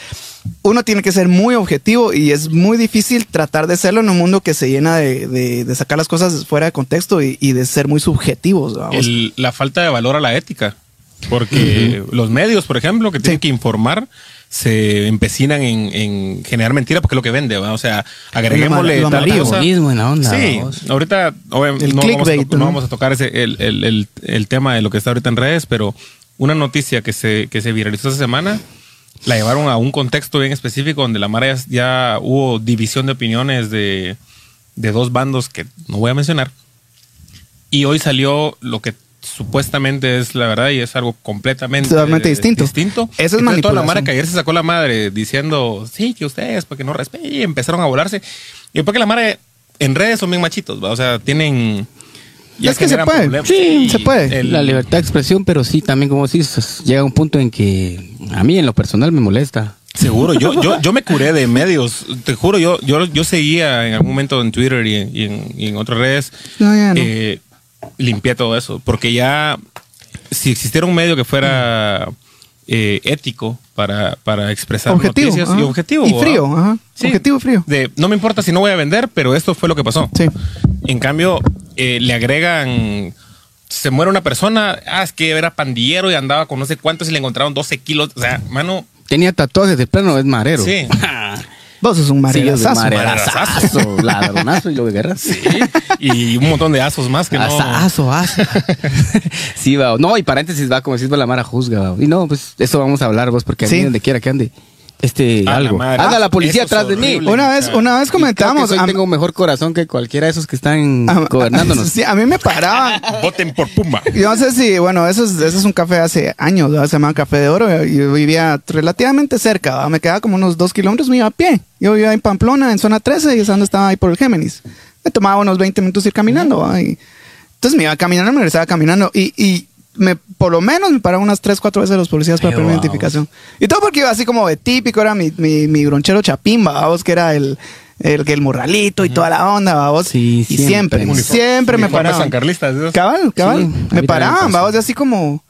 uno tiene que ser muy objetivo y es muy difícil tratar de serlo en un mundo que se llena de, de- de sacar las cosas fuera de contexto y, y de ser muy subjetivos. El- la falta de valor a la ética. Porque los medios, por ejemplo, que tienen Sí. que informar, se empecinan en, en generar mentira porque es lo que vende, ¿va? O sea, agreguémosle Lo tal cosa. En la onda, Sí, ahorita obviamente, no, vamos a, tocar ese, el, el- el- el tema de lo que está ahorita en redes, pero una noticia que se, que se viralizó esta semana la llevaron a un contexto bien específico donde la Mara ya, ya hubo división de opiniones de, de dos bandos que no voy a mencionar. Y hoy salió lo que supuestamente es la verdad y es algo completamente, Totalmente distinto. distinto. Eso es Entonces, toda la manipulación. Mara que ayer se sacó la madre diciendo, sí, que ustedes, porque no respeten, y empezaron a volarse. Y porque la Mara en redes son bien machitos, ¿va? o sea, tienen... Es que se puede. problemas. Sí, se puede. El- La libertad de expresión, pero sí, también como decís, llega un punto en que a mí en lo personal me molesta. Seguro, yo, yo, (laughs) yo me curé de medios, te juro, yo, yo, yo seguía en algún momento en Twitter y en, y en- y en otras redes, No, ya no. eh, limpié todo eso, porque ya si existiera un medio que fuera eh, ético para, para expresar Objetivo. noticias y objetivo. Y frío, ajá. Sí. Objetivo y frío. De, no me importa si no voy a vender, pero esto fue lo que pasó. Sí. En cambio, eh, le agregan. Se muere una persona, ah, es que era pandillero y andaba con no sé cuántos y le encontraron 12 kilos. O sea, mano, Tenía tatuajes de plano, es marero. Sí. (laughs) Vos sos un Sí, es maridazazo. marerazazo, (laughs) ladronazo y lo que querrás. sí. y un montón de asos más que no. Asazo, aso. (laughs) sí, va. No, y paréntesis, va, como decís, va la Mara juzga, va. Y no, pues eso vamos a hablar, vos, porque a mí Sí. donde quiera que ande, este, A la algo. Anda la Ah, policía atrás de mí. Una vez, una vez comentamos. Soy- tengo un mejor corazón que cualquiera de esos que están (laughs) a- gobernándonos. (laughs) Sí, a mí me paraban. (laughs) Voten por Pumba. Yo no sé si, bueno, eso es, eso es un café hace años, se llamaba Café de Oro. y Yo vivía relativamente cerca, me quedaba como unos dos kilómetros, me iba a pie. Yo vivía en Pamplona, en zona 13, y es donde estaba ahí por el Géminis. Me tomaba unos 20 minutos ir caminando. entonces me iba caminando, me regresaba caminando. Y, y me, por lo menos me pararon unas 3, 4 veces los policías para pedirme wow. identificación. Y todo porque iba así como de típico, era mi, mi, mi gronchero chapimba, vamos, que era el, el, el morralito y toda la onda, vamos. Sí, y siempre. siempre, siempre me paraban. Cabal, cabal. Sí, me paraban, vamos, así como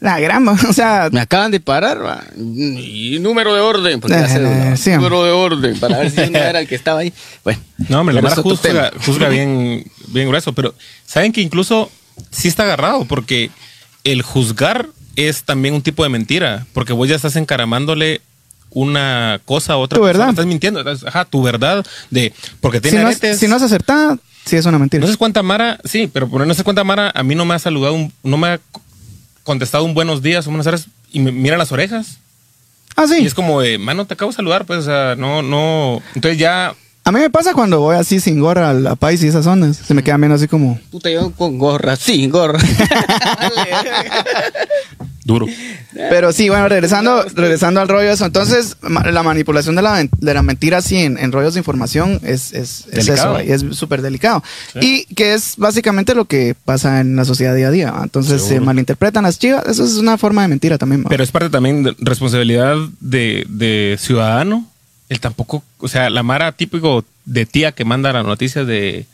la gran, (laughs) o sea, Me acaban de parar, va. Y número de orden. Porque ya Eh, sé, va. sí, número de orden. Para ver si uno (laughs) era el que estaba ahí. Bueno. No, hombre, la otro juzga, juzga (laughs) bien, bien grueso, pero saben que incluso sí está agarrado, porque el juzgar es también un tipo de mentira, porque vos ya estás encaramándole una cosa a otra Tu persona, verdad. estás mintiendo, ajá, tu verdad de porque si tiene no, es, aretes. si no es acertada, sí es una mentira. No sé cuánta Mara, sí, pero por no sé cuánta Mara a mí no me ha saludado, un- no me ha contestado un buenos días, un buenas tardes y me mira las orejas. ah, sí. Y es como de, mano, te acabo de saludar, pues, o sea, no, no. Entonces ya A mí me pasa cuando voy así sin gorra a la país y esas zonas. Se me quedan viendo así como. Tú te llevas con gorra, sin gorra. (laughs) duro. Pero sí, bueno, regresando, regresando al rollo de eso. Entonces, ma- la manipulación de la, de la mentira así en, en rollos de información es, es, es Delicado. eso, y es súper delicado. Y que es básicamente lo que pasa en la sociedad día a día. ¿va? Entonces, se Seguro. malinterpretan las chivas. Eso es una forma de mentira también. ¿va? Pero es parte también de responsabilidad de, de ciudadano. El tampoco, o sea, la Mara típico de tía que manda las noticias de,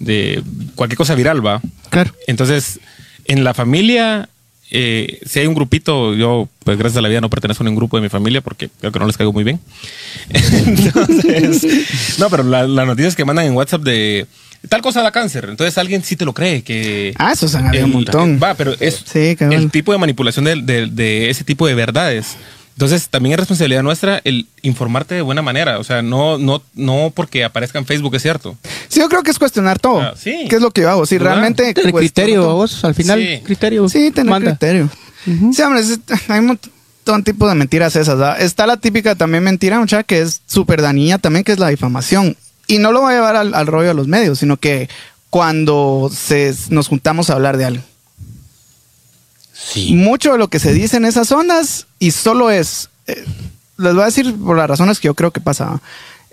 de cualquier cosa viral, va. claro. Entonces, en la familia, eh, si hay un grupito, yo, pues gracias a la vida, no pertenezco a ningún grupo de mi familia porque creo que no les caigo muy bien. (laughs) Entonces, no, pero la- las noticias que mandan en WhatsApp de tal cosa da cáncer, entonces alguien sí te lo cree que. Ah, eso se un montón. Va, pero es Sí, el tipo de manipulación de, de- de ese tipo de verdades. Entonces, también es responsabilidad nuestra el informarte de buena manera. O sea, no, no, no porque aparezca en Facebook es cierto. Sí, yo creo que es cuestionar todo. Ah, sí. ¿Qué es lo que yo hago? Si ¿Verdad? realmente. Tener criterio, todo. vos, al final, Sí. criterio. Sí, tener manda. criterio. Sí, hombre, es- (laughs) hay un montón de tipos de mentiras esas. ¿verdad? Está la típica también mentira, muchacha, que es súper dañina también, que es la difamación. Y no lo voy a llevar al, al rollo de los medios, sino que cuando se, nos juntamos a hablar de algo. Sí. Mucho de lo que se dice en esas ondas, y solo es, eh, les voy a decir por las razones que yo creo que pasa.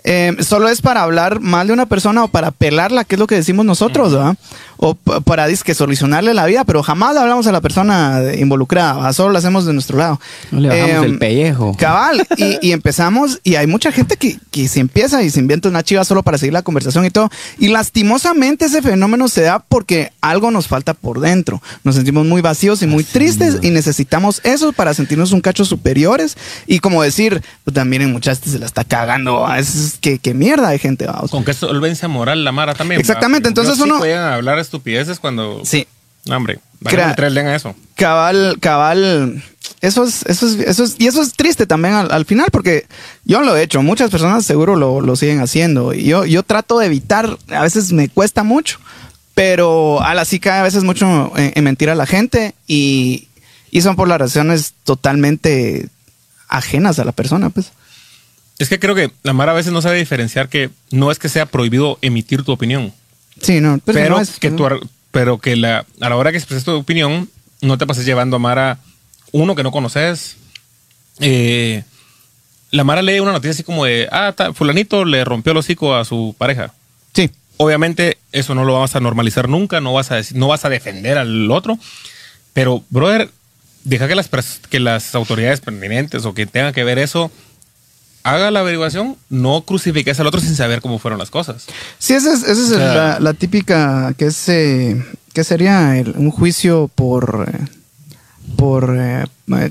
Eh, solo es para hablar mal de una persona o para pelarla, que es lo que decimos nosotros, ¿verdad? O para disque solucionarle la vida, pero jamás le hablamos a la persona involucrada, ¿verdad? solo lo hacemos de nuestro lado. No le bajamos Eh, el pellejo. Cabal, (laughs) y, y empezamos, y hay mucha gente que, que se empieza y se inventa una chiva solo para seguir la conversación y todo. Y lastimosamente ese fenómeno se da porque algo nos falta por dentro. Nos sentimos muy vacíos y muy tristes y necesitamos eso para sentirnos un cacho superiores. Y como decir, pues también en muchachos se la está cagando. ¿va? Es, que, que mierda de gente. vamos. Con que solvencia moral la Mara también. Exactamente, entonces yo sí uno- podían hablar estupideces cuando. Sí. No, hombre. Crea- a eso. Cabal, cabal. Eso es, eso es, eso es, y eso es triste también al, al final, porque yo lo he hecho, muchas personas seguro lo, lo siguen haciendo. Y yo, yo trato de evitar, a veces me cuesta mucho, pero al así cae a veces mucho en, en mentir a la gente y, y son por las razones totalmente ajenas a la persona, pues. Es que creo que la Mara a veces no sabe diferenciar que no es que sea prohibido emitir tu opinión, Sí, no, pero, no es- que tu pero que la, a la hora que expreses tu opinión, no te pases llevando a Mara uno que no conoces. Eh, la Mara lee una noticia así como de, ah, ta- fulanito le rompió el hocico a su pareja. Sí, Obviamente eso no lo vas a normalizar nunca, no vas a decir, no vas a defender al otro, pero brother, deja que las que las autoridades pertinentes o que tengan que ver eso haga la averiguación, no crucifiques al otro sin saber cómo fueron las cosas. Sí, esa es, esa es O sea- la, la típica que es eh, que sería el- un juicio por eh, por eh,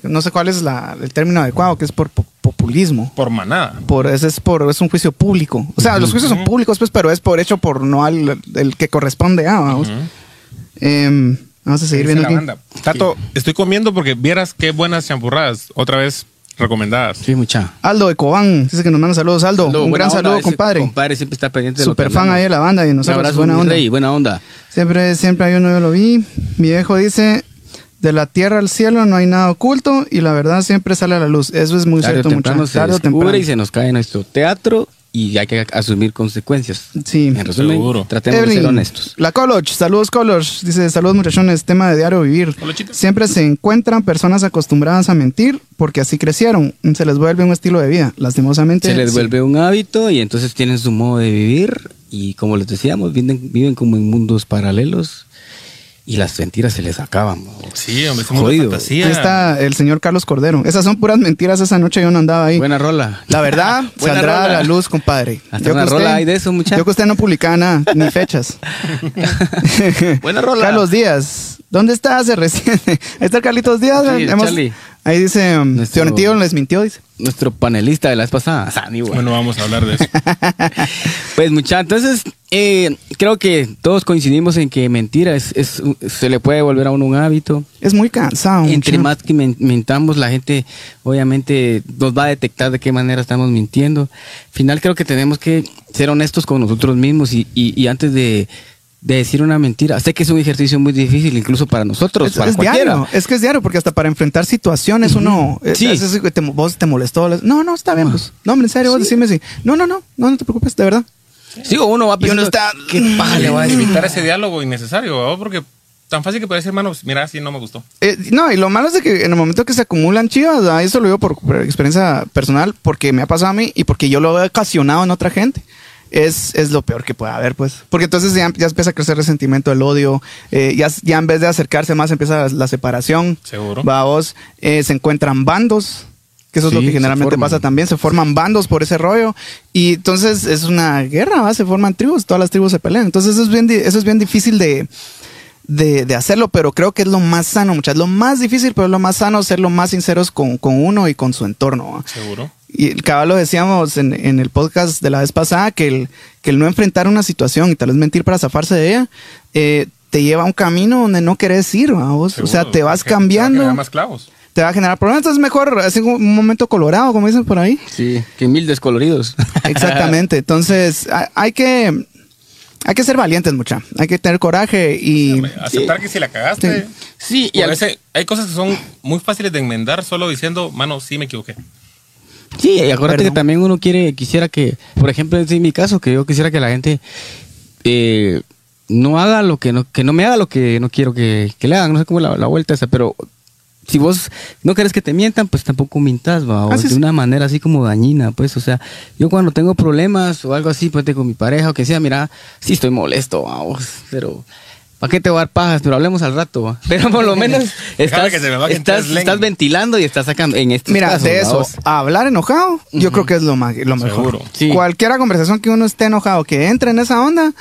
no sé cuál es la- el término adecuado, que es por po- populismo. Por manada. Por ese es por es un juicio público. O sea, los juicios son públicos, pues, pero es por hecho por no al el que corresponde a. Vamos. Em, vamos a seguir viendo la aquí. banda. Tato, estoy comiendo porque vieras qué buenas champurradas, otra vez recomendadas. Sí, mucha. Aldo de Cobán dice que nos manda saludos, Aldo. Saludo, un gran onda, saludo, ese compadre. Compadre siempre está pendiente de Super fan ahí de la banda y Un nosotros abrazo, buena onda. rey, buena onda. Siempre, siempre hay uno, yo lo vi. Mi viejo dice, de la tierra al cielo no hay nada oculto y la verdad siempre sale a la luz. Eso es muy Tarde cierto, temprano muchachos. se Tarde o descubre temprano. y se nos cae nuestro teatro y hay que asumir consecuencias. Sí. En resumen, Seguro. tratemos de ser honestos. La Coloch, saludos Coloch, dice saludos muchachones, tema de diario vivir. Siempre se encuentran personas acostumbradas a mentir porque así crecieron, se les vuelve un estilo de vida, lastimosamente. Se les sí. vuelve un hábito y entonces tienen su modo de vivir y como les decíamos, viven, viven como en mundos paralelos y las mentiras se les acaban. Sí, hombre, es un mundo de Jodido. fantasía. Ahí está el señor Carlos Cordero. Esas son puras mentiras, esa noche yo no andaba ahí. Buena rola. La verdad, (laughs) Buena saldrá a rola. la luz, compadre. Hasta Yo una rola hay de eso, muchacho. Yo que usted no publicaba nada, ni fechas. (laughs) Buena rola. Carlos Díaz. ¿Dónde está? Hace recién. (laughs) Ahí está Carlitos Díaz. Sí, Hemos- Charlie. Ahí dice, um, Nuestro- Fiorentín les mintió, dice. Nuestro panelista de la vez pasada, Sani, güey. Bueno, vamos a hablar de eso. (laughs) Pues muchachos, entonces eh, creo que todos coincidimos en que mentira es, es- se le puede volver a uno un hábito. Es muy cansado. Entre mucho. más que men- mentamos, la gente obviamente nos va a detectar de qué manera estamos mintiendo. Al final creo que tenemos que ser honestos con nosotros mismos y, y- y antes de, de decir una mentira, sé que es un ejercicio muy difícil incluso para nosotros, Es, para es cualquiera. diario, es que es diario, porque hasta para enfrentar situaciones uno. eh, Sí. a veces te- vos te molestó. les- No, no, está bien, pues. No, hombre, en serio, vos decime sí. No, no, no, no, no te preocupes, de verdad. Sí, o uno va Y uno está- qué paja le voy a decir. Evitar ese diálogo innecesario, ¿no? porque tan fácil que puede decir, hermano, pues, mira, sí, no me gustó. Eh, no, y lo malo es de que en el momento que se acumulan chivas, ah, eso lo digo por, por experiencia personal, porque me ha pasado a mí y porque yo lo he ocasionado en otra gente. Es, es lo peor que puede haber, pues. Porque entonces ya, ya empieza a crecer el resentimiento, el odio. eh, ya, ya en vez de acercarse más, empieza la, la separación. Seguro. Va vos, eh, se encuentran bandos. Que eso es lo que generalmente pasa también. Se forman bandos por ese rollo. Y entonces es una guerra, ¿va? Se forman tribus, todas las tribus se pelean. Entonces eso es bien, eso es bien difícil de, de, de hacerlo, pero creo que es lo más sano, muchachos. Lo más difícil, pero es lo más sano ser lo más sinceros con, con uno y con su entorno. ¿va? Seguro. Y el caballo decíamos en, en el podcast de la vez pasada que el, que el no enfrentar una situación y tal vez mentir para zafarse de ella, eh, te lleva a un camino donde no querés ir, ¿va vos? O sea, te vas porque te va a cambiando, generar más clavos. te va a generar problemas. Entonces, mejor hacer un momento colorado, como dicen por ahí. Sí, que mil descoloridos. (laughs) Exactamente. Entonces, hay, que. Hay que ser valientes, mucha. Hay que tener coraje y. Aceptar que si la cagaste. Sí, y por al- ese- hay cosas que son muy fáciles de enmendar solo diciendo, mano, sí me equivoqué. Sí, y acuérdate Perdón. que también uno quiere, quisiera que, por ejemplo, en mi caso, que yo quisiera que la gente eh, no haga lo que no, que no me haga lo que no quiero que, que le hagan, no sé cómo la, la vuelta esa, pero si vos no querés que te mientan, pues tampoco mintas, va, o Así de es. una manera así como dañina, pues, o sea, yo cuando tengo problemas o algo así, pues con mi pareja o que sea, mira, sí estoy molesto, va, vos, pero ¿para qué te voy a dar pajas? Pero hablemos al rato, va. pero por lo (laughs) menos estás, que se me baje estás, entonces, estás Len. ventilando y estás sacando en Mira, casos, de eso, hablar enojado, yo creo que es lo, lo mejor. Seguro. Sí. Cualquiera conversación que uno esté enojado, que entre en esa onda,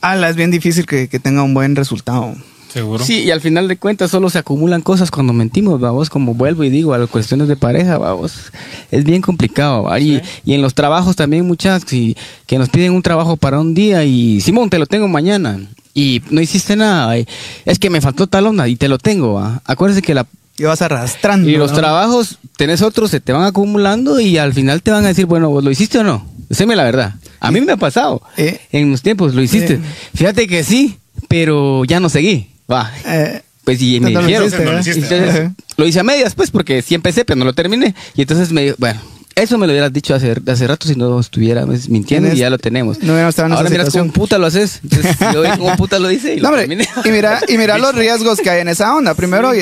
ala, es bien difícil que, que tenga un buen resultado. Seguro. Sí, y al final de cuentas solo se acumulan cosas cuando mentimos, vamos, como vuelvo y digo, a las cuestiones de pareja, vamos, es bien complicado, ¿va? y, y en los trabajos también muchas, si, que nos piden un trabajo para un día y Simón, te lo tengo mañana, y no hiciste nada. y es que me faltó tal onda y te lo tengo. ¿va? Acuérdese que la Y vas arrastrando. y los ¿no? trabajos, tenés otros, se te van acumulando y al final te van a decir, bueno, ¿vos ¿lo hiciste o no? Déjeme la verdad. A mí me ha pasado. Eh. En los tiempos, ¿lo hiciste? Eh. Fíjate que sí, pero ya no seguí. Va. Eh, Pues y me entonces no lo dijeron. hiciste, no lo lo hice a medias, pues, porque sí empecé, pero no lo terminé. Y entonces me dijo, bueno, eso me lo hubieras dicho hace, hace rato si no estuviera pues, mintiendo y ya lo tenemos. no hubiéramos estado en Ahora esa miras situación. cómo puta lo haces. Entonces, (laughs) yo vi cómo puta lo dice y No, hombre, y mira, y mira (laughs) los riesgos que hay en esa onda. Primero,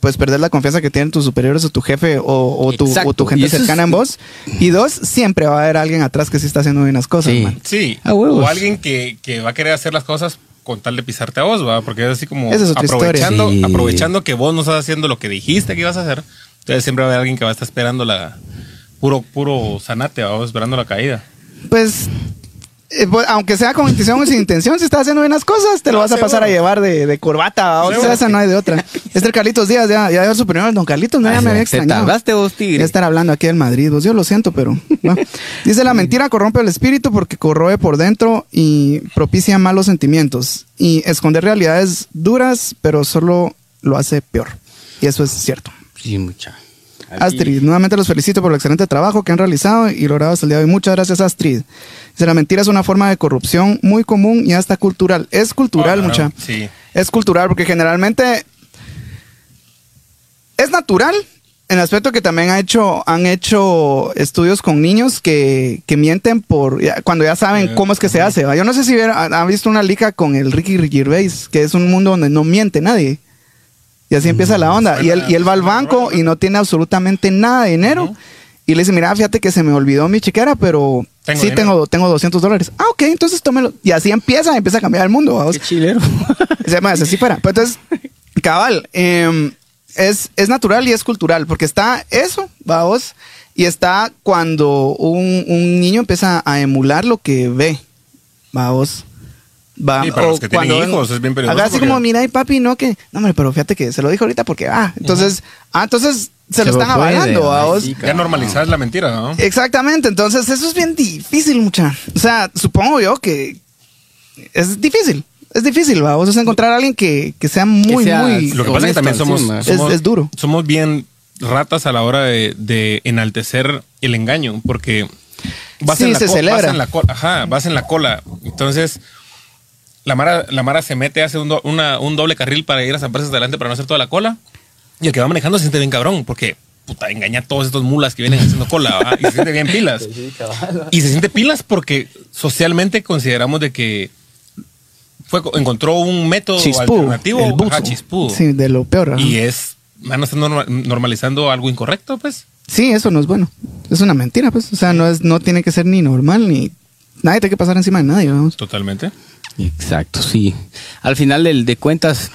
pues perder la confianza que tienen tus superiores o tu jefe o, o tu, o gente es- cercana en vos. Y dos, siempre va a haber alguien atrás que sí está haciendo bien las cosas, Sí. man. Sí. A huevos. O alguien que, que va a querer hacer las cosas con tal de pisarte a vos, ¿va? Porque es así como es aprovechando. Sí. aprovechando que vos no estás haciendo lo que dijiste que ibas a hacer. Entonces siempre va a haber alguien que va a estar esperando la puro, puro sanate, ¿va? esperando la caída. Pues, eh, pues, aunque sea con intención o sin intención, si estás haciendo bien las cosas, te lo No, vas a pasar a llevar de, de corbata. O sea, esa no hay de otra. Este es el Carlitos Díaz, ya, ya dio su primer don Carlitos, no, ya me había te extrañado. tardaste vos, tigre. Ya estar hablando aquí del Madrid, pues yo lo siento, pero. Dice la mentira corrompe el espíritu porque corroe por dentro y propicia malos sentimientos. Y esconder realidades duras, pero solo lo hace peor. Y eso es cierto. Sí, mucha. Astrid, nuevamente los felicito por el excelente trabajo que han realizado y logrado hasta el día de hoy. Muchas gracias, Astrid. Dice, la mentira es una forma de corrupción muy común y hasta cultural. Es cultural, mucha. claro, Sí. Es cultural porque generalmente es natural en el aspecto que también ha hecho, han hecho estudios con niños que, que mienten por cuando ya saben Eh, cómo es que se hace. ¿va? Yo no sé si ver- ha- han visto una liga con el Ricky Gervais, que es un mundo donde no miente nadie. Y así empieza la onda. Y él, y él va al banco y no tiene absolutamente nada de dinero. Y le dice, mira, fíjate que se me olvidó mi chequera, pero Tengo sí dinero. tengo, tengo 200 dólares. Ah, ok, entonces tómelo. Y así empieza, empieza a cambiar el mundo. ¿va? Qué chilero. (laughs) Se llama así fuera. Pero entonces, cabal, em, es, es natural y es cultural, porque está eso, vamos, y está cuando un, un niño empieza a emular lo que ve, vamos. Va, Sí, para o los que tienen cuando- hijos es bien peligroso así porque- como, mira, y papi, no, que, no, hombre, pero fíjate que se lo dijo ahorita porque, ah, entonces, ah, entonces se, lo Se lo están puede, avalando, ¿no? vamos. Sí, Ya normalizar la mentira, ¿no? Exactamente, entonces eso es bien difícil, mucha. O sea, supongo yo que es difícil. Es difícil, vamos a encontrar a alguien que, que sea muy, sea muy. Lo que pasa es que también somos. Es- somos- es duro. Somos bien ratas a la hora de, de enaltecer el engaño, porque vas Sí, en la se celebra. Vas en la cola, ajá, vas en la cola. Entonces, la Mara, la Mara se mete, hace un, do- una- un doble carril para ir a San Pedro adelante para no hacer toda la cola. Y el que va manejando se siente bien cabrón, porque puta, engaña a todos estos mulas que vienen haciendo cola y se siente bien pilas. (laughs) Y se siente pilas porque socialmente consideramos de que fue, encontró un método Chispú, alternativo. Ajá, chispú. Sí, de lo peor. ajá. Y es, van a estar norma- normalizando algo incorrecto, pues. Sí, eso no es bueno. Es una mentira, pues. O sea, no es, no tiene que ser ni normal ni. Nadie tiene que pasar encima de nadie, vamos. Totalmente. Exacto, sí. Al final del- de cuentas,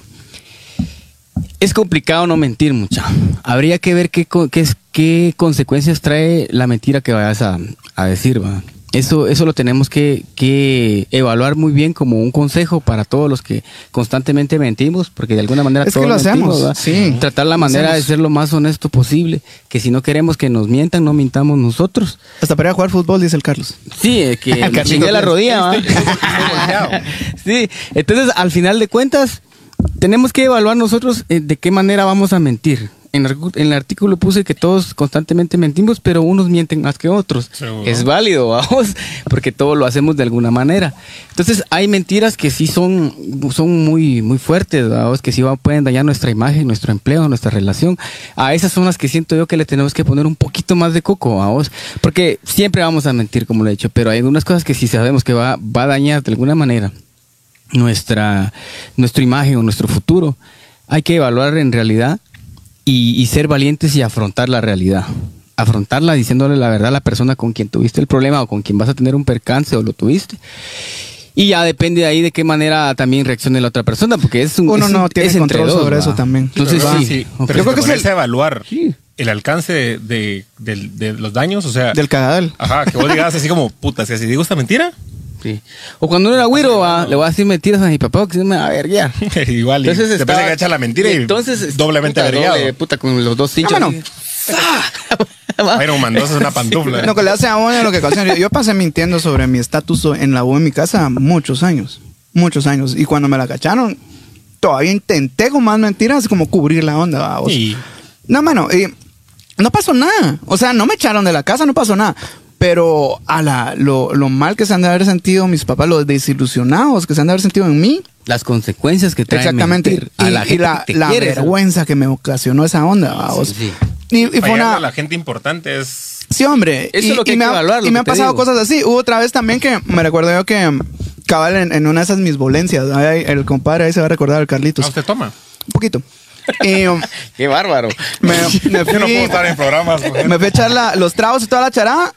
es complicado no mentir mucha. Habría que ver qué, qué, qué consecuencias trae la mentira que vayas a, a decir. ¿va? Eso, eso lo tenemos que, que evaluar muy bien como un consejo para todos los que constantemente mentimos, porque de alguna manera Es que todos sí. Tratar la manera de ser lo más honesto posible, que si no queremos que nos mientan, no mintamos nosotros. Hasta para ir a jugar fútbol, dice el Carlos. Sí, eh, que (laughs) me chingué la rodilla. (laughs) entonces al final de cuentas tenemos que evaluar nosotros eh, de qué manera vamos a mentir. En el, arcu- en el artículo puse que todos constantemente mentimos, pero unos mienten más que otros. Seguro. Es válido, (laughs) vamos, porque todos lo hacemos de alguna manera. Entonces hay mentiras que sí son, son muy, muy fuertes, vamos, que sí va- pueden dañar nuestra imagen, nuestro empleo, nuestra relación. A esas son las que siento yo que le tenemos que poner un poquito más de coco, vamos, porque siempre vamos a mentir, como lo he dicho, pero hay algunas cosas que sí sabemos que va, va a dañar de alguna manera nuestra, nuestra imagen o nuestro futuro, hay que evaluar en realidad y, y ser valientes y afrontar la realidad. Afrontarla diciéndole la verdad a la persona con quien tuviste el problema o con quien vas a tener un percance o lo tuviste. Y ya depende de ahí de qué manera también reaccione la otra persona, porque es un. Uno es no tiene es control dos, sobre ¿va? eso también. Entonces, Pero, sí. pero Yo creo que es el- evaluar Sí. el alcance de, de- los daños, o sea, Del cagadal. ajá, que vos digas así como, puta, si digo esta mentira, Sí. O cuando uno era güiro, ¿va? le voy a decir mentiras a mi papá que se me va a verguiar. (laughs) igual, Entonces estaba- la mentira y entonces, doblemente averiado. doble, puta, con los dos. Vámonos. así. (laughs) Iron Man 2 es una pantufla. Lo que le hace a uno lo que ocasiona. Yo, yo pasé mintiendo sobre mi estatus en la U en mi casa muchos años. muchos años. Y cuando me la cacharon, todavía intenté con más mentiras como cubrir la onda. No, mano, eh, no pasó nada. O sea, no me echaron de la casa, no pasó nada. Pero a la, lo, lo mal que se han de haber sentido mis papás, los desilusionados que se han de haber sentido en mí. Las consecuencias que trae Exactamente. mentir Y, a la y gente la, que te la quiere, ¿sabes? vergüenza que me ocasionó esa onda. Sí, sí. Y, y fue una, a la gente importante es. Sí, hombre. Eso y, es lo que y hay me que ha- evaluar, lo Y me que han pasado digo. cosas así. Hubo otra vez también que me recuerdo yo que mm, cabal en, en una de esas mis volencias. ahí El compadre ahí se va a recordar, el Carlitos. Ah, usted toma. Un poquito. Y (laughs) um, Qué bárbaro. me, (laughs) me Yo no puedo fui, estar en programas. mujer. me fui a echar la- los tragos y toda la charada.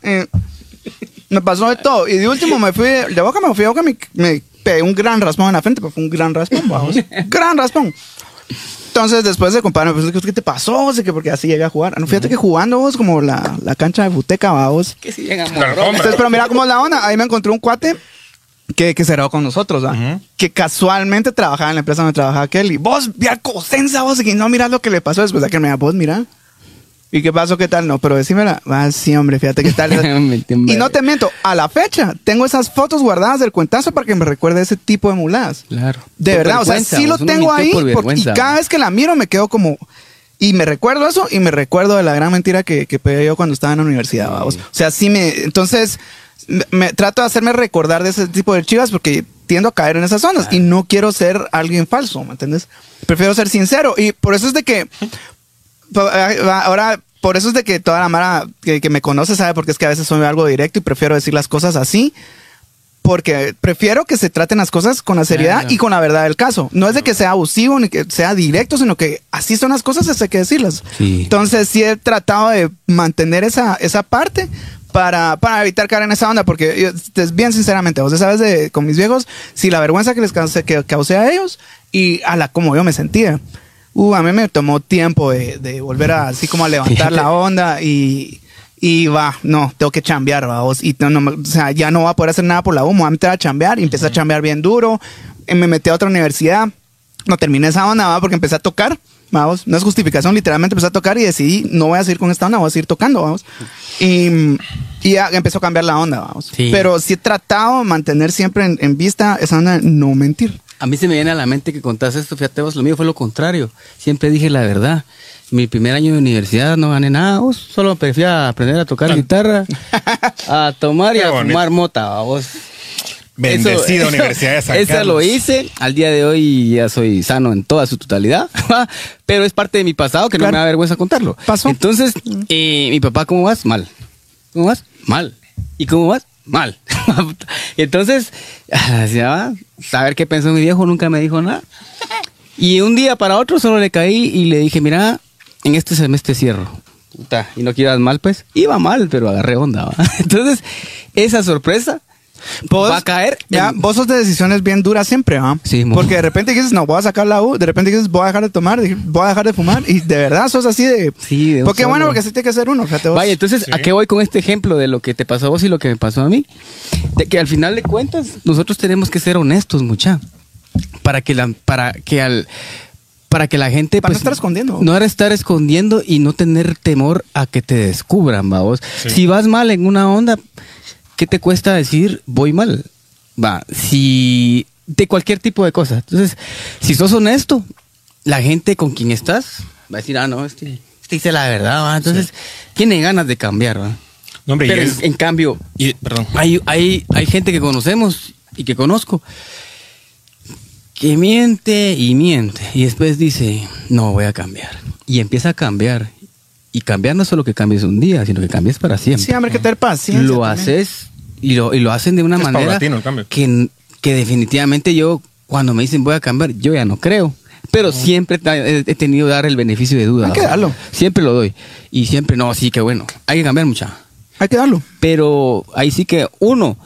me pasó de todo. Y de último me fui, de boca me fui a boca, me, me pegué un gran raspón en la frente, pero fue un gran raspón, vamos. (laughs) gran raspón. Entonces, después de compadre, me pues, ¿qué te pasó? Así que porque así llegué a jugar. No, fíjate que jugando vos, como la, la cancha de Futeca, vamos. Que si hombre. Entonces, pero mira cómo es la onda. Ahí me encontré un cuate que, que grabó con nosotros, ¿va? Ujú. Que casualmente trabajaba en la empresa donde trabajaba Kelly. Vos, al cosenza, vos, y no miras lo que le pasó después de que me vos, mira. ¿Y qué pasó? ¿Qué tal? No, pero decímela. Ah, sí, hombre, fíjate qué tal. (laughs) Y no te miento, a la fecha tengo esas fotos guardadas del cuentazo para que me recuerde ese tipo de muladas. Claro. De Por verdad, o sea, sí lo tengo ahí por y cada vez que la miro me quedo como... Y me recuerdo eso y me recuerdo de la gran mentira que, que pegué yo cuando estaba en la universidad. vamos. O sea, sí me... Entonces, me, trato de hacerme recordar de ese tipo de chivas porque tiendo a caer en esas zonas y no quiero ser alguien falso, ¿me entiendes? Prefiero ser sincero y por eso es de que... (laughs) Ahora, por eso es de que toda la mara que, que me conoce sabe porque es que a veces soy algo directo y prefiero decir las cosas así porque prefiero que se traten las cosas con la seriedad y con la verdad del caso. No es de que sea abusivo ni que sea directo, sino que así son las cosas, hay que decirlas. Sí. Entonces sí he tratado de mantener esa, esa parte para, para evitar caer en esa onda, porque yo, bien sinceramente, vos sabes de, con mis viejos, si la vergüenza que les causé, que causé a ellos y a la como yo me sentía. Uh, a mí me tomó tiempo de, de volver a, así como a levantar la (laughs) onda y, y va, no, tengo que chambear, va, vos, y no, no o sea, ya no voy a poder hacer nada por la U, me voy a meter a chambear y empecé a chambear bien duro, me metí a otra universidad, no terminé esa onda, va, porque empecé a tocar, vamos, no es justificación, literalmente empecé a tocar y decidí, no voy a seguir con esta onda, voy a seguir tocando, vamos, y, y ya empezó a cambiar la onda, vamos, Sí. pero sí he tratado de mantener siempre en, en vista esa onda de no mentir. A mí se me viene a la mente que contás esto, fíjate vos, lo mío fue lo contrario. Siempre dije la verdad. Mi primer año de universidad no gané nada, vos. Solo prefería aprender a tocar guitarra, (laughs) a tomar y Qué a bonito. fumar mota, vos. Bendecida Eso- Universidad de (laughs) San Esa Carlos. lo hice. Al día de hoy ya soy sano en toda su totalidad. (laughs) Pero es parte de mi pasado que no me da vergüenza contarlo. Pasó. Entonces, eh, mi papá, ¿cómo vas? Mal. ¿Cómo vas? Mal. ¿Y cómo vas? Mal. (laughs) Entonces, ah, decía, "Ah, a ver qué pensó mi viejo, nunca me dijo nada. Y un día para otro solo le caí y le dije, mira, en este semestre cierro. Puta, y no quieras mal, pues. Iba mal, pero agarré onda. ¿va? Entonces, esa sorpresa Vos- va a caer. Ya, en- vos sos de decisiones bien duras siempre, ¿ah? Sí. Porque de repente dices, no, voy a sacar la U, de repente dices, voy a dejar de tomar, voy a dejar de fumar, y de verdad sos así de... Sí, de Porque bueno, porque así tiene que ser uno, fíjate vos. Vaya, entonces, Sí. ¿a qué voy con este ejemplo de lo que te pasó a vos y lo que me pasó a mí? De que al final de cuentas, nosotros tenemos que ser honestos, mucha. Para que la, para que al, para que la gente. Para no pues, estar escondiendo. No era estar escondiendo y no tener temor a que te descubran, va vos. Sí. Si vas mal en una onda, ¿qué te cuesta decir voy mal? Va, si. de cualquier tipo de cosa. Entonces, si sos honesto, la gente con quien estás va a decir, ah, no, este, este dice la verdad, ¿va? Entonces, tiene ganas de cambiar, ¿va? No, hombre, Pero en, es- en cambio, y- perdón. hay, hay, hay gente que conocemos y que conozco que miente y miente y después dice, no, voy a cambiar. Y empieza a cambiar. Y cambiar no es solo que cambies un día, sino que cambies para siempre. Sí, hombre, que tener paciencia. lo también. haces y lo, y lo hacen de una Es manera paulatino el cambio. que, que definitivamente yo, cuando me dicen voy a cambiar, yo ya no creo. Pero siempre he, tenido que dar el beneficio de duda. Hay que darlo. Siempre lo doy. Y siempre, no, sí, que bueno. Hay que cambiar mucha. Hay que darlo. Pero ahí sí que uno,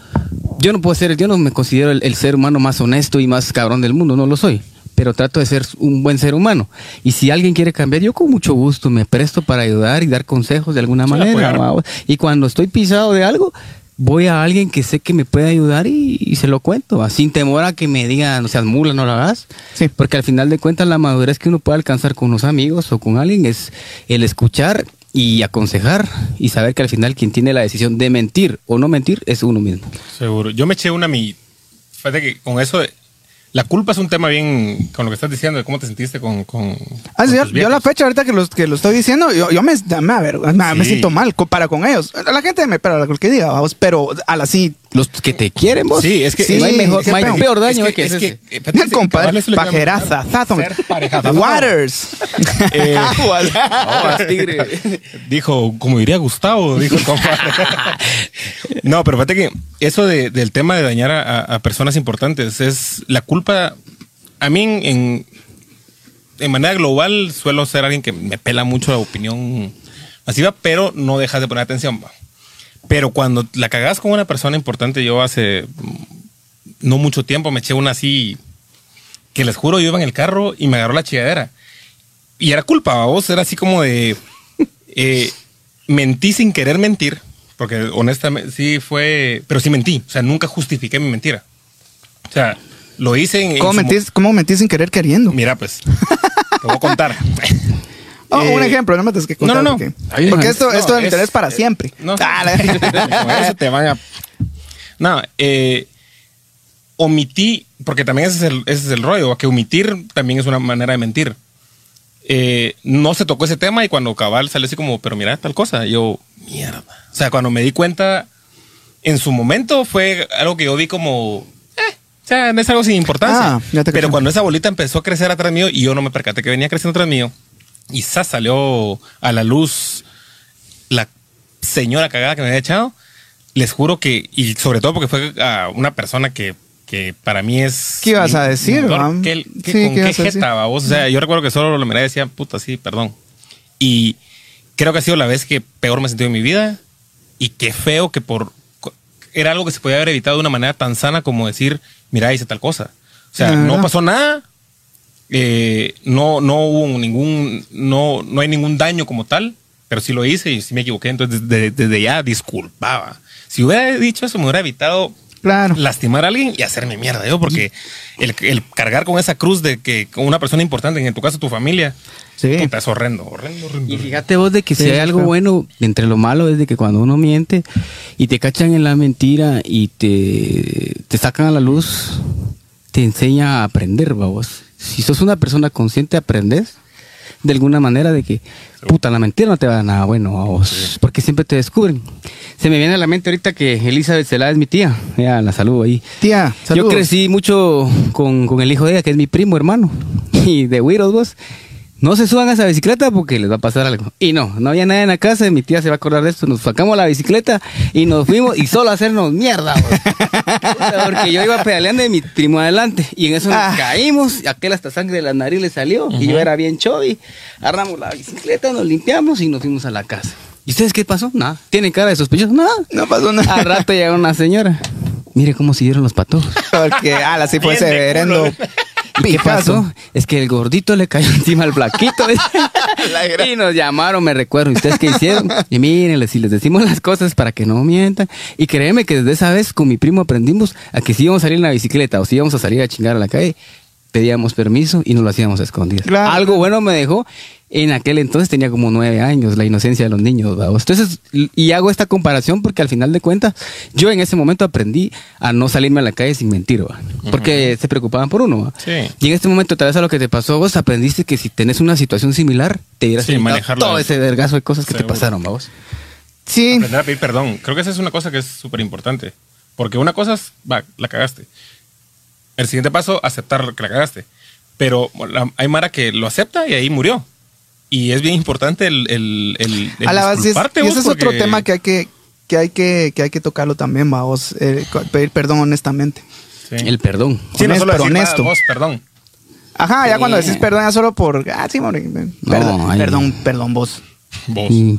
yo no puedo ser, yo no me considero el, el ser humano más honesto y más cabrón del mundo, no lo soy. Pero trato de ser un buen ser humano. Y si alguien quiere cambiar, yo con mucho gusto me presto para ayudar y dar consejos de alguna Sí, manera. Y cuando estoy pisado de algo, voy a alguien que sé que me puede ayudar y, y se lo cuento, ¿va? sin temor a que me digan, no seas mula, no lo hagas. Sí. Porque al final de cuentas la madurez que uno puede alcanzar con unos amigos o con alguien es el escuchar y aconsejar y saber que al final quien tiene la decisión de mentir o no mentir es uno mismo. Seguro. Yo me eché una mi. Fíjate que con eso de- la culpa es un tema bien con lo que estás diciendo de cómo te sentiste con. con Ah, con yo, yo la fecha ahorita que, los, que lo estoy diciendo, yo, yo me, me, ver, me, siento mal para con ellos. La gente me espera lo que diga, vamos, pero a la sí. Los que te quieren, vos. Sí, es que Sí, no hay mejor, qué no hay feo. peor daño Es que- que, es que, (laughs) eh, sí, cabal, compadre, pajeraza. Zathon. Waters. (laughs) Eh, (laughs) Aguas, tigre. Dijo, como diría Gustavo, dijo el compadre. no, pero fíjate que eso de- del tema de dañar a, personas importantes es la culpa. A mí, en, en, en manera global, suelo ser alguien que me pela mucho la opinión masiva, pero no dejas de poner atención. va. Pero cuando la cagas con una persona importante, yo hace no mucho tiempo me eché una así que les juro, yo iba en el carro y me agarró la chingadera. Y era culpa, vos, era así como de eh, mentí sin querer mentir, porque honestamente sí fue, pero sí mentí, o sea, nunca justifiqué mi mentira. O sea, lo hice en... en ¿Cómo mo- mentís, ¿Cómo mentís sin querer queriendo? Mira, pues, te voy a contar. (laughs) Oh, Eh, un ejemplo, no me tienes que contar. (laughs) no, no, no. Porque, esto, esto es- interés para siempre. No, Ah, eso te van a. No, eh, omití, porque también ese es el, ese es el rollo, que omitir también es una manera de mentir. Eh, no se tocó ese tema y cuando cabal sale así como, pero mira tal cosa, yo, mierda. O sea, cuando me di cuenta, en su momento fue algo que yo vi como, eh, o sea, no es algo sin importancia. Ah, pero cuando esa bolita empezó a crecer atrás mío y yo no me percaté que venía creciendo atrás mío, y ¡zas! salió a la luz la señora cagada que me había echado, les juro que, y sobre todo porque fue a una persona que, que para mí es. ¿Qué ibas a decir, mam? ¿qué- qué- Sí, ¿Con ¿qué qué jeta? O sea, yo recuerdo que solo lo miraba y decía, puta, sí, perdón. Y creo que ha sido la vez que peor me he sentido en mi vida. Y qué feo que por. Era algo que se podía haber evitado de una manera tan sana como decir, mira, hice tal cosa. O sea, no pasó nada. Eh, no, no hubo ningún. No, no hay ningún daño como tal. Pero sí lo hice y sí me equivoqué. Entonces, desde, desde ya disculpaba. Si hubiera dicho eso, me hubiera evitado Claro. lastimar a alguien y hacerme mierda yo, porque el, el cargar con esa cruz de que con una persona importante, en tu caso tu familia, Sí. puta, es horrendo, horrendo, horrendo. Y fíjate vos de que Sí, si hay algo claro. bueno entre lo malo es de que cuando uno miente y te cachan en la mentira y te, te sacan a la luz, te enseña a aprender, vos. Si sos una persona consciente, aprendes de alguna manera de que, puta, la mentira no te va a dar nada bueno a vos, porque siempre te descubren. Se me viene a la mente ahorita que Elizabeth Celá es mi tía, ya la saludo ahí. Tía, saludos. Yo crecí mucho con, con el hijo de ella, que es mi primo hermano. (laughs) Y de Wiros, vos. No se suban a esa bicicleta porque les va a pasar algo. Y no, no había nadie en la casa. y Mi tía se va a acordar de esto. Nos sacamos la bicicleta y nos fuimos y solo a hacernos mierda. Puta, Porque yo iba pedaleando y mi primo adelante. Y en eso nos Ah. caímos. Y aquel hasta sangre de la nariz le salió. Y yo era bien chovi. Agarramos la bicicleta, nos limpiamos y nos fuimos a la casa. ¿Y ustedes qué pasó? Nada. ¿Tienen cara de sospechosos? Nada. No pasó nada. Al rato llegó una señora. Mire cómo siguieron los patojos. (laughs) Porque, ala, sí fue severendo. Culo. ¿Y ¿Qué pasó? Es que el gordito le cayó (laughs) encima al flaquito. (laughs) y nos llamaron, me recuerdo. ¿Y ustedes qué hicieron? Y miren, si les decimos las cosas para que no mientan. Y créeme que desde esa vez con mi primo aprendimos a que si íbamos a salir en la bicicleta o si íbamos a salir a chingar a la calle, pedíamos permiso y nos lo hacíamos a escondidas. Claro. Algo bueno me dejó. En aquel entonces tenía como nueve años, la inocencia de los niños. ¿vamos? Entonces, y hago esta comparación porque al final de cuentas, yo en ese momento aprendí a no salirme a la calle sin mentir, ¿va? porque se preocupaban por uno. ¿va? Sí. Y en este momento, tal vez a lo que te pasó, vos aprendiste que si tenés una situación similar, te dieras Sí, manejarla. todo ese vergazo de cosas que te pasaron, vamos. Sí. Aprender a pedir perdón. Creo que esa es una cosa que es súper importante. Porque una cosa es, va, la cagaste. El siguiente paso, aceptar que la cagaste. Pero la- hay Mara que lo acepta y ahí murió. Y es bien importante el, el, el, el A la base, y ese es otro tema que hay que, que hay que, que hay que tocarlo también, vamos, eh, pedir perdón honestamente. Sí. El perdón. Sí, no solo pero honesto. "Va, vos, perdón. Ajá, ya Sí. cuando decís perdón ya solo por, ah, sí, more, perdón, ay. perdón, perdón vos. Vos. Mm.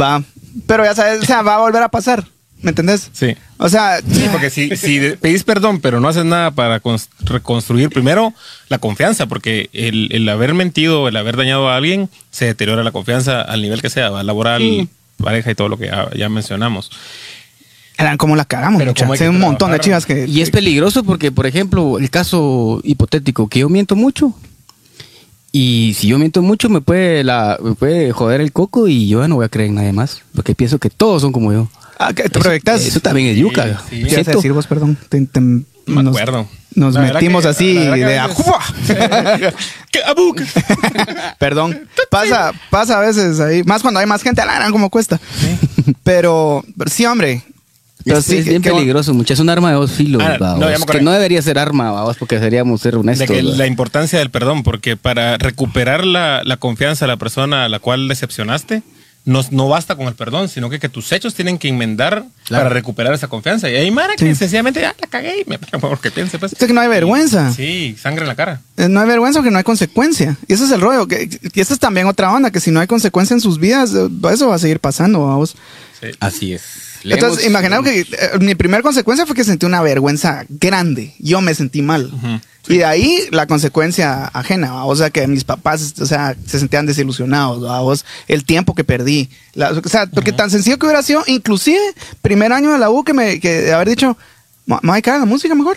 Va. Pero ya sabes, o sea, va a volver a pasar, ¿me entendés? Sí. O sea, Sí, porque si, si pedís perdón, pero no haces nada para cons- reconstruir primero la confianza, porque el, el haber mentido, el haber dañado a alguien, se deteriora la confianza al nivel que sea, laboral, Sí. pareja y todo lo que ya, ya mencionamos. eran como la cagamos, Pero cómo hay un montón de chivas que... Y es peligroso porque, por ejemplo, el caso hipotético, que yo miento mucho. Y si yo miento mucho, me puede, la, me puede joder el coco y yo ya no voy a creer en nadie más. Porque pienso que todos son como yo. Ah, que te Eso- proyectas. Eso, también es yuca. Sí, sí. ¿Qué a decir vos, perdón? Te, te- No me nos, acuerdo. nos La metimos que- así la que de a. (laughs) (laughs) Perdón. Pasa, pasa a veces ahí. Más cuando hay más gente, a la gran como cuesta. Pero, pero sí, hombre. Pero es, sí, es que- bien que- peligroso, mucha. Es un arma de dos filos, Ah, babos, no, que no debería ser arma, babos, porque seríamos ser De honestos. que ¿verdad? la importancia del perdón, porque para recuperar la, la confianza de la persona a la cual decepcionaste, no, no basta con el perdón, sino que, que tus hechos tienen que enmendar Claro. para recuperar esa confianza. Y hay Mara que sencillamente, ah, la cagué y me porque piense, pues. Es que no hay vergüenza. Sí, sangre en la cara. Eh, No hay vergüenza porque no hay consecuencia. Y ese es el rollo. Que, y esa es también otra onda, que si no hay consecuencia en sus vidas, eh, eso va a seguir pasando, vamos. Sí. Así es. Entonces, imaginaos que eh, mi primera consecuencia fue que sentí una vergüenza grande. Yo me sentí mal. Y de ahí la consecuencia ajena, ¿va? o sea, que mis papás, o sea, se sentían desilusionados, ¿va? vos, el tiempo que perdí, La- o sea, porque tan sencillo que hubiera sido, inclusive, primer año de la U que me, que de haber dicho, me voy a la música mejor,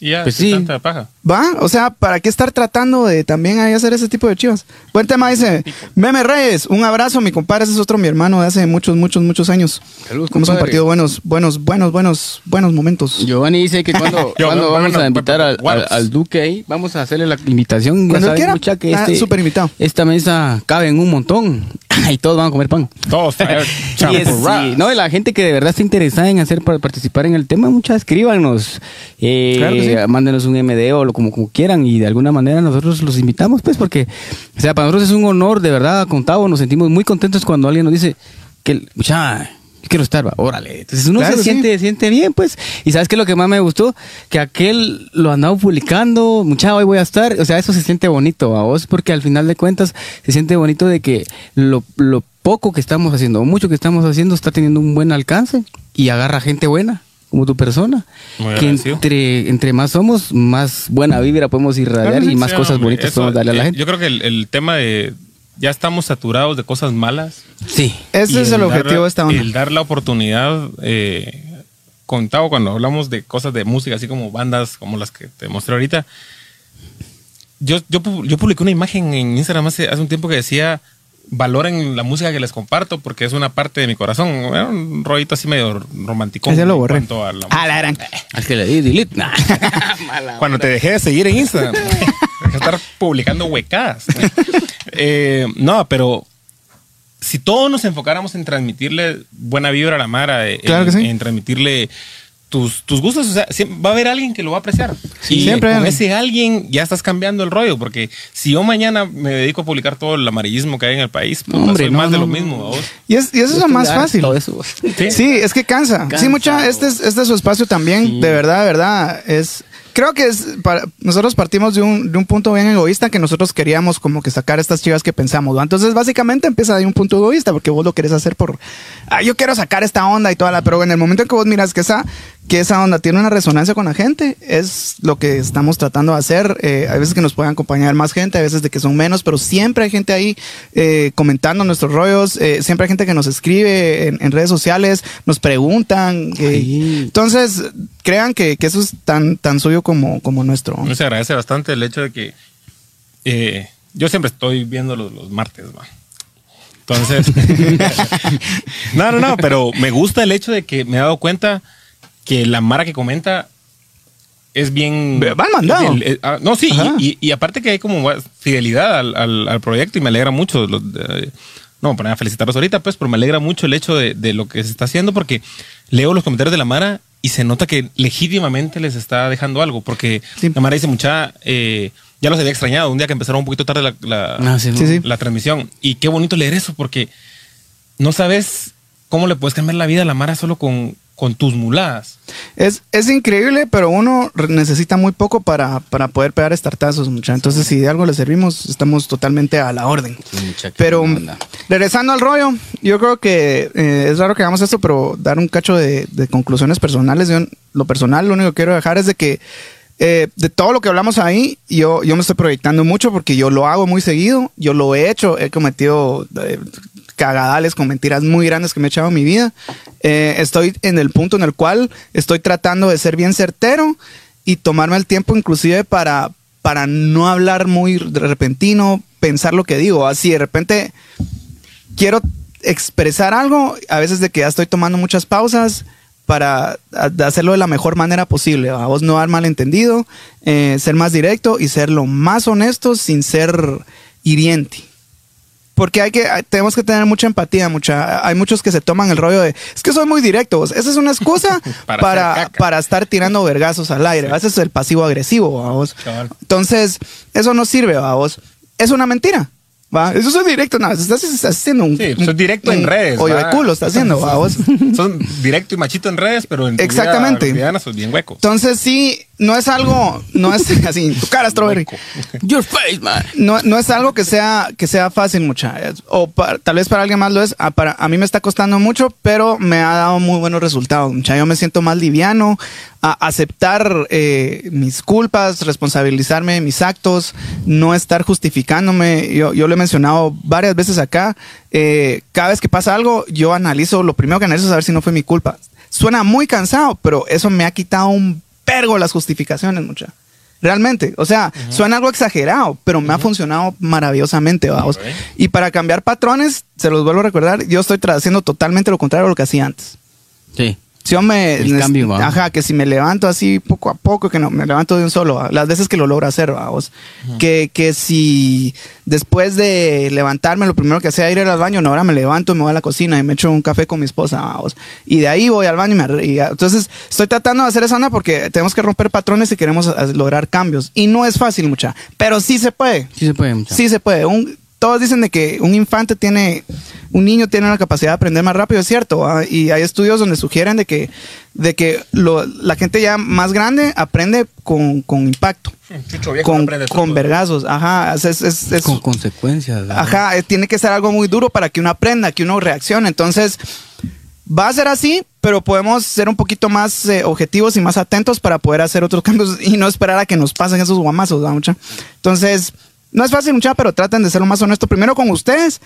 Y ya, Pues sí. tanta paja. ¿Va? O sea, ¿para qué estar tratando de también ahí hacer ese tipo de chivas? Buen tema dice, Meme Reyes, un abrazo, mi compadre, ese es otro mi hermano de hace muchos, muchos, muchos años. Saludos, Hemos compartido buenos, buenos, buenos, buenos, buenos momentos. Giovanni dice que cuando, (laughs) vamos no, a invitar al, Duque ahí, vamos a hacerle la invitación. Cuando quiera. mucha, que Ah, este- súper invitado. esta mesa cabe en un montón (laughs) y todos van a comer pan. Todos (laughs) Sí, es- sí, no, y la gente que de verdad está interesada en hacer para participar en el tema, muchas escríbanos, eh, Claro que sí. mándenos un MD o lo, como, como quieran y de alguna manera nosotros los invitamos, pues, porque, o sea, para nosotros es un honor, de verdad, contado, nos sentimos muy contentos cuando alguien nos dice que, mucha, yo quiero estar, va, órale. Entonces uno Claro se que sí. siente, siente bien, pues, y sabes que lo que más me gustó, que aquel lo andaba publicando, mucha, hoy voy a estar, o sea, eso se siente bonito a vos, porque al final de cuentas se siente bonito de que lo, lo poco que estamos haciendo, o mucho que estamos haciendo, está teniendo un buen alcance y agarra gente buena. Como tu persona, Muy que agradecido. entre, entre más somos, más buena vibra podemos irradiar Claro y sí. más Sí, cosas hombre, bonitas eso, podemos darle a la eh, gente. Yo creo que el, el tema de ya estamos saturados de cosas malas. Sí. Ese es el objetivo de esta onda. El dar la oportunidad, eh, contado cuando hablamos de cosas de música, así como bandas como las que te mostré ahorita. Yo, yo, pu- yo publiqué una imagen en Instagram hace, hace un tiempo que decía valoren la música que les comparto porque es una parte de mi corazón. Era un rollito así medio romántico. Ese lo borré. a la A la gran. Es que le di delete. Nah. (laughs) (laughs) cuando te dejé de seguir en Instagram. (laughs) Dejé de estar publicando huecadas. Eh, no, pero si todos nos enfocáramos en transmitirle buena vibra a la Mara, Claro en, que sí. en transmitirle tus, tus gustos, o sea, siempre- va a haber alguien que lo va a apreciar. Sí, y siempre con alguien. ese alguien ya estás cambiando el rollo, porque si yo mañana me dedico a publicar todo el amarillismo que hay en el país, puta, Hombre, soy no, más de lo no. mismo. ¿vos? Y, es, y eso es lo más fácil. Todo eso. Sí. Sí, es que cansa. Cansa, sí, mucha, este es, este es su espacio también, Sí. de verdad, de verdad. Es, creo que es para, nosotros partimos de un, de un punto bien egoísta que nosotros queríamos como que sacar estas chivas que pensamos. ¿va? Entonces, básicamente empieza de un punto egoísta porque vos lo querés hacer por, ah, yo quiero sacar esta onda y toda la, pero en el momento en que vos miras que esa, que esa onda tiene una resonancia con la gente, es lo que estamos tratando de hacer. Eh, hay veces que nos pueden acompañar más gente, hay veces de que son menos, pero siempre hay gente ahí eh, comentando nuestros rollos, eh, siempre hay gente que nos escribe en, en redes sociales, nos preguntan. eh, entonces, crean que, que eso es tan, tan suyo como, como nuestro. Se agradece bastante el hecho de que eh, yo siempre estoy viendo los, los martes, ¿va? Entonces, (laughs) no, no, no, pero me gusta el hecho de que me he dado cuenta que la Mara que comenta es bien... Van mandado. el- el- ah, no, sí, y, y- y aparte que hay como fidelidad al, al- al proyecto y me alegra mucho. de- no, para felicitarlos ahorita, pues, pero me alegra mucho el hecho de, de lo que se está haciendo porque leo los comentarios de la Mara y se nota que legítimamente les está dejando algo. Porque Sí. la Mara dice mucha. eh, ya los había extrañado un día que empezaron un poquito tarde la, la- Ah, sí, Sí, sí. la transmisión. Y qué bonito leer eso porque no sabes cómo le puedes cambiar la vida a la Mara solo con, con tus muladas. Es, es increíble, pero uno necesita muy poco para, para poder pegar estartazos, mucha. Entonces, si de algo le servimos, estamos totalmente a la orden. Mucha Pero regresando al rollo, yo creo que eh, es raro que hagamos esto, pero dar un cacho de, de conclusiones personales. Yo, lo personal, lo único que quiero dejar es de que eh, de todo lo que hablamos ahí, yo, yo me estoy proyectando mucho porque yo lo hago muy seguido, yo lo he hecho, he cometido eh, cagadales con mentiras muy grandes que me he echado en mi vida. Eh, estoy en el punto en el cual estoy tratando de ser bien certero y tomarme el tiempo inclusive para, para no hablar muy repentino, pensar lo que digo. Así de repente quiero expresar algo, a veces de que ya estoy tomando muchas pausas, para hacerlo de la mejor manera posible. A vos no dar malentendido, eh, ser más directo y ser lo más honesto sin ser hiriente. Porque hay que, hay- tenemos que tener mucha empatía, mucha, hay muchos que se toman el rollo de, es que soy muy directo, vos". esa es una excusa (laughs) Para para, estar tirando vergazos al aire, ese es el pasivo agresivo, vos. Entonces, eso no sirve, vos. Es una mentira. ¿va? Eso es directo, no, estás, estás haciendo un, Sí, sos directo en redes. ¿va? de culo, estás haciendo, ¿va, vos. (laughs) Son directo y machito en redes, pero en Exactamente. vida cotidiana sos bien hueco. Entonces, sí, no es algo, no es (laughs) así, tu cara, Strawberry. Your face, man. No, no es algo que sea, que sea fácil, muchachos. O pa- tal vez para alguien más lo es. A, para, a mí me está costando mucho, pero me ha dado muy buenos resultados. mucha. Yo me siento más liviano a aceptar eh, mis culpas, responsabilizarme de mis actos, no estar justificándome. Yo, yo lo he mencionado varias veces acá. Eh, cada vez que pasa algo, yo analizo, lo primero que analizo es saber si no fue mi culpa. Suena muy cansado, pero eso me ha quitado un pergo las justificaciones, mucha. Realmente, o sea, suena algo exagerado, pero me ha funcionado maravillosamente, vamos. Y para cambiar patrones, se los vuelvo a recordar, yo estoy haciendo totalmente lo contrario a lo que hacía antes. Sí. Si yo me. El cambio, ajá, que si me levanto así poco a poco, que no me levanto de un solo, ¿va? las veces que lo logro hacer, vamos. que, que si después de levantarme, lo primero que hacía era ir al baño, no, ahora me levanto, me voy a la cocina y me echo un café con mi esposa, vamos. Y de ahí voy al baño y me. y entonces, estoy tratando de hacer esa onda porque tenemos que romper patrones si queremos lograr cambios. Y no es fácil, mucha, pero sí se puede. Sí se puede, mucha. Sí se puede. Un- todos dicen de que un infante tiene, un niño tiene la capacidad de aprender más rápido, es cierto. ¿va? Y hay estudios donde sugieren de que, de que lo- la gente ya más grande aprende con, con impacto, Chucho viejo con, aprende con trucos. vergazos. Ajá, es, es- es- es- Con consecuencias. ¿verdad? ajá, eh, tiene que ser algo muy duro para que uno aprenda, que uno reaccione. Entonces, va a ser así, pero podemos ser un poquito más eh, objetivos y más atentos para poder hacer otros (laughs) cambios y no esperar a que nos pasen esos guamazos, ¿verdad, mucha? Entonces, no es fácil, mucha, pero traten de ser lo más honesto primero con ustedes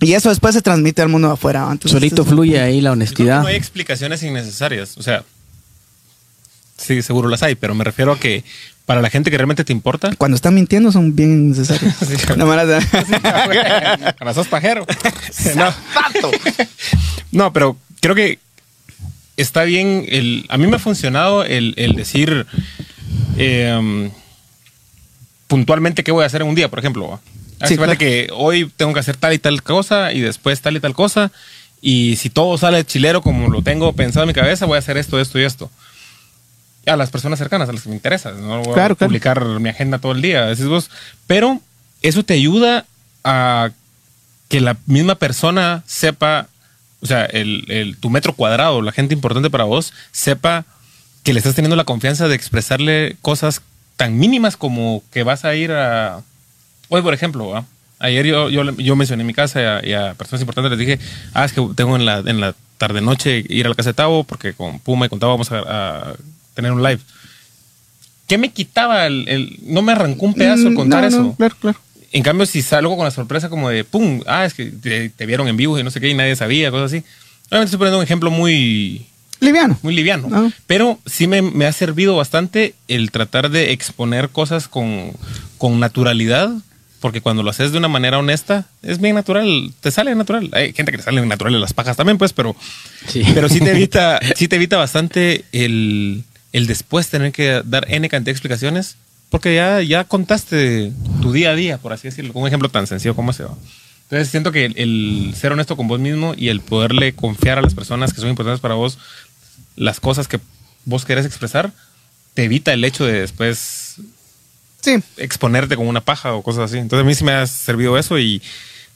y eso después se transmite al mundo de afuera. Solito es- fluye ahí la honestidad. no hay explicaciones innecesarias. O sea, sí, seguro las hay, pero me refiero a que para la gente que realmente te importa. Cuando están mintiendo son bien necesarios. No me las- Para sos pajero. (laughs) no. (laughs) No, pero creo que está bien. El, a mí me ha funcionado el, el decir eh, puntualmente qué voy a hacer en un día, por ejemplo. Sí, claro. que hoy tengo que hacer tal y tal cosa y después tal y tal cosa. Y si todo sale chilero como lo tengo pensado en mi cabeza, voy a hacer esto, esto y esto. A las personas cercanas, a las que me interesa. No voy Claro, a claro. publicar mi agenda todo el día. decís vos. Pero eso te ayuda a que la misma persona sepa, o sea, el, el- tu metro cuadrado, la gente importante para vos, sepa que le estás teniendo la confianza de expresarle cosas tan mínimas como que vas a ir a... Hoy, por ejemplo, ayer yo, yo, yo mencioné en mi casa y a, y a personas importantes, les dije, ah, es que tengo en la, en la tarde-noche ir a la casa de Tavo porque con Puma y con Tavo vamos a, a tener un live. ¿Qué me quitaba el, el- No me arrancó un pedazo el Mm, contar no, eso. no, claro, claro. En cambio, si salgo con la sorpresa como de, pum, ah, es que te, te vieron en vivo y no sé qué y nadie sabía, cosas así. Obviamente estoy poniendo un ejemplo muy, Liviano. muy liviano. Ah. Pero sí me, me ha servido bastante el tratar de exponer cosas con, con naturalidad, porque cuando lo haces de una manera honesta, es bien natural, te sale natural. Hay gente que le salen naturales las pajas también, pues, pero, Sí. pero sí te (laughs) evita, sí te evita bastante el, el después tener que dar N cantidad de explicaciones, porque ya, ya contaste tu día a día, por así decirlo, con un ejemplo tan sencillo como ese. ¿va? Entonces siento que el, el ser honesto con vos mismo y el poderle confiar a las personas que son importantes para vos las cosas que vos querés expresar, te evita el hecho de después Sí. exponerte con una paja o cosas así. Entonces a mí sí me ha servido eso y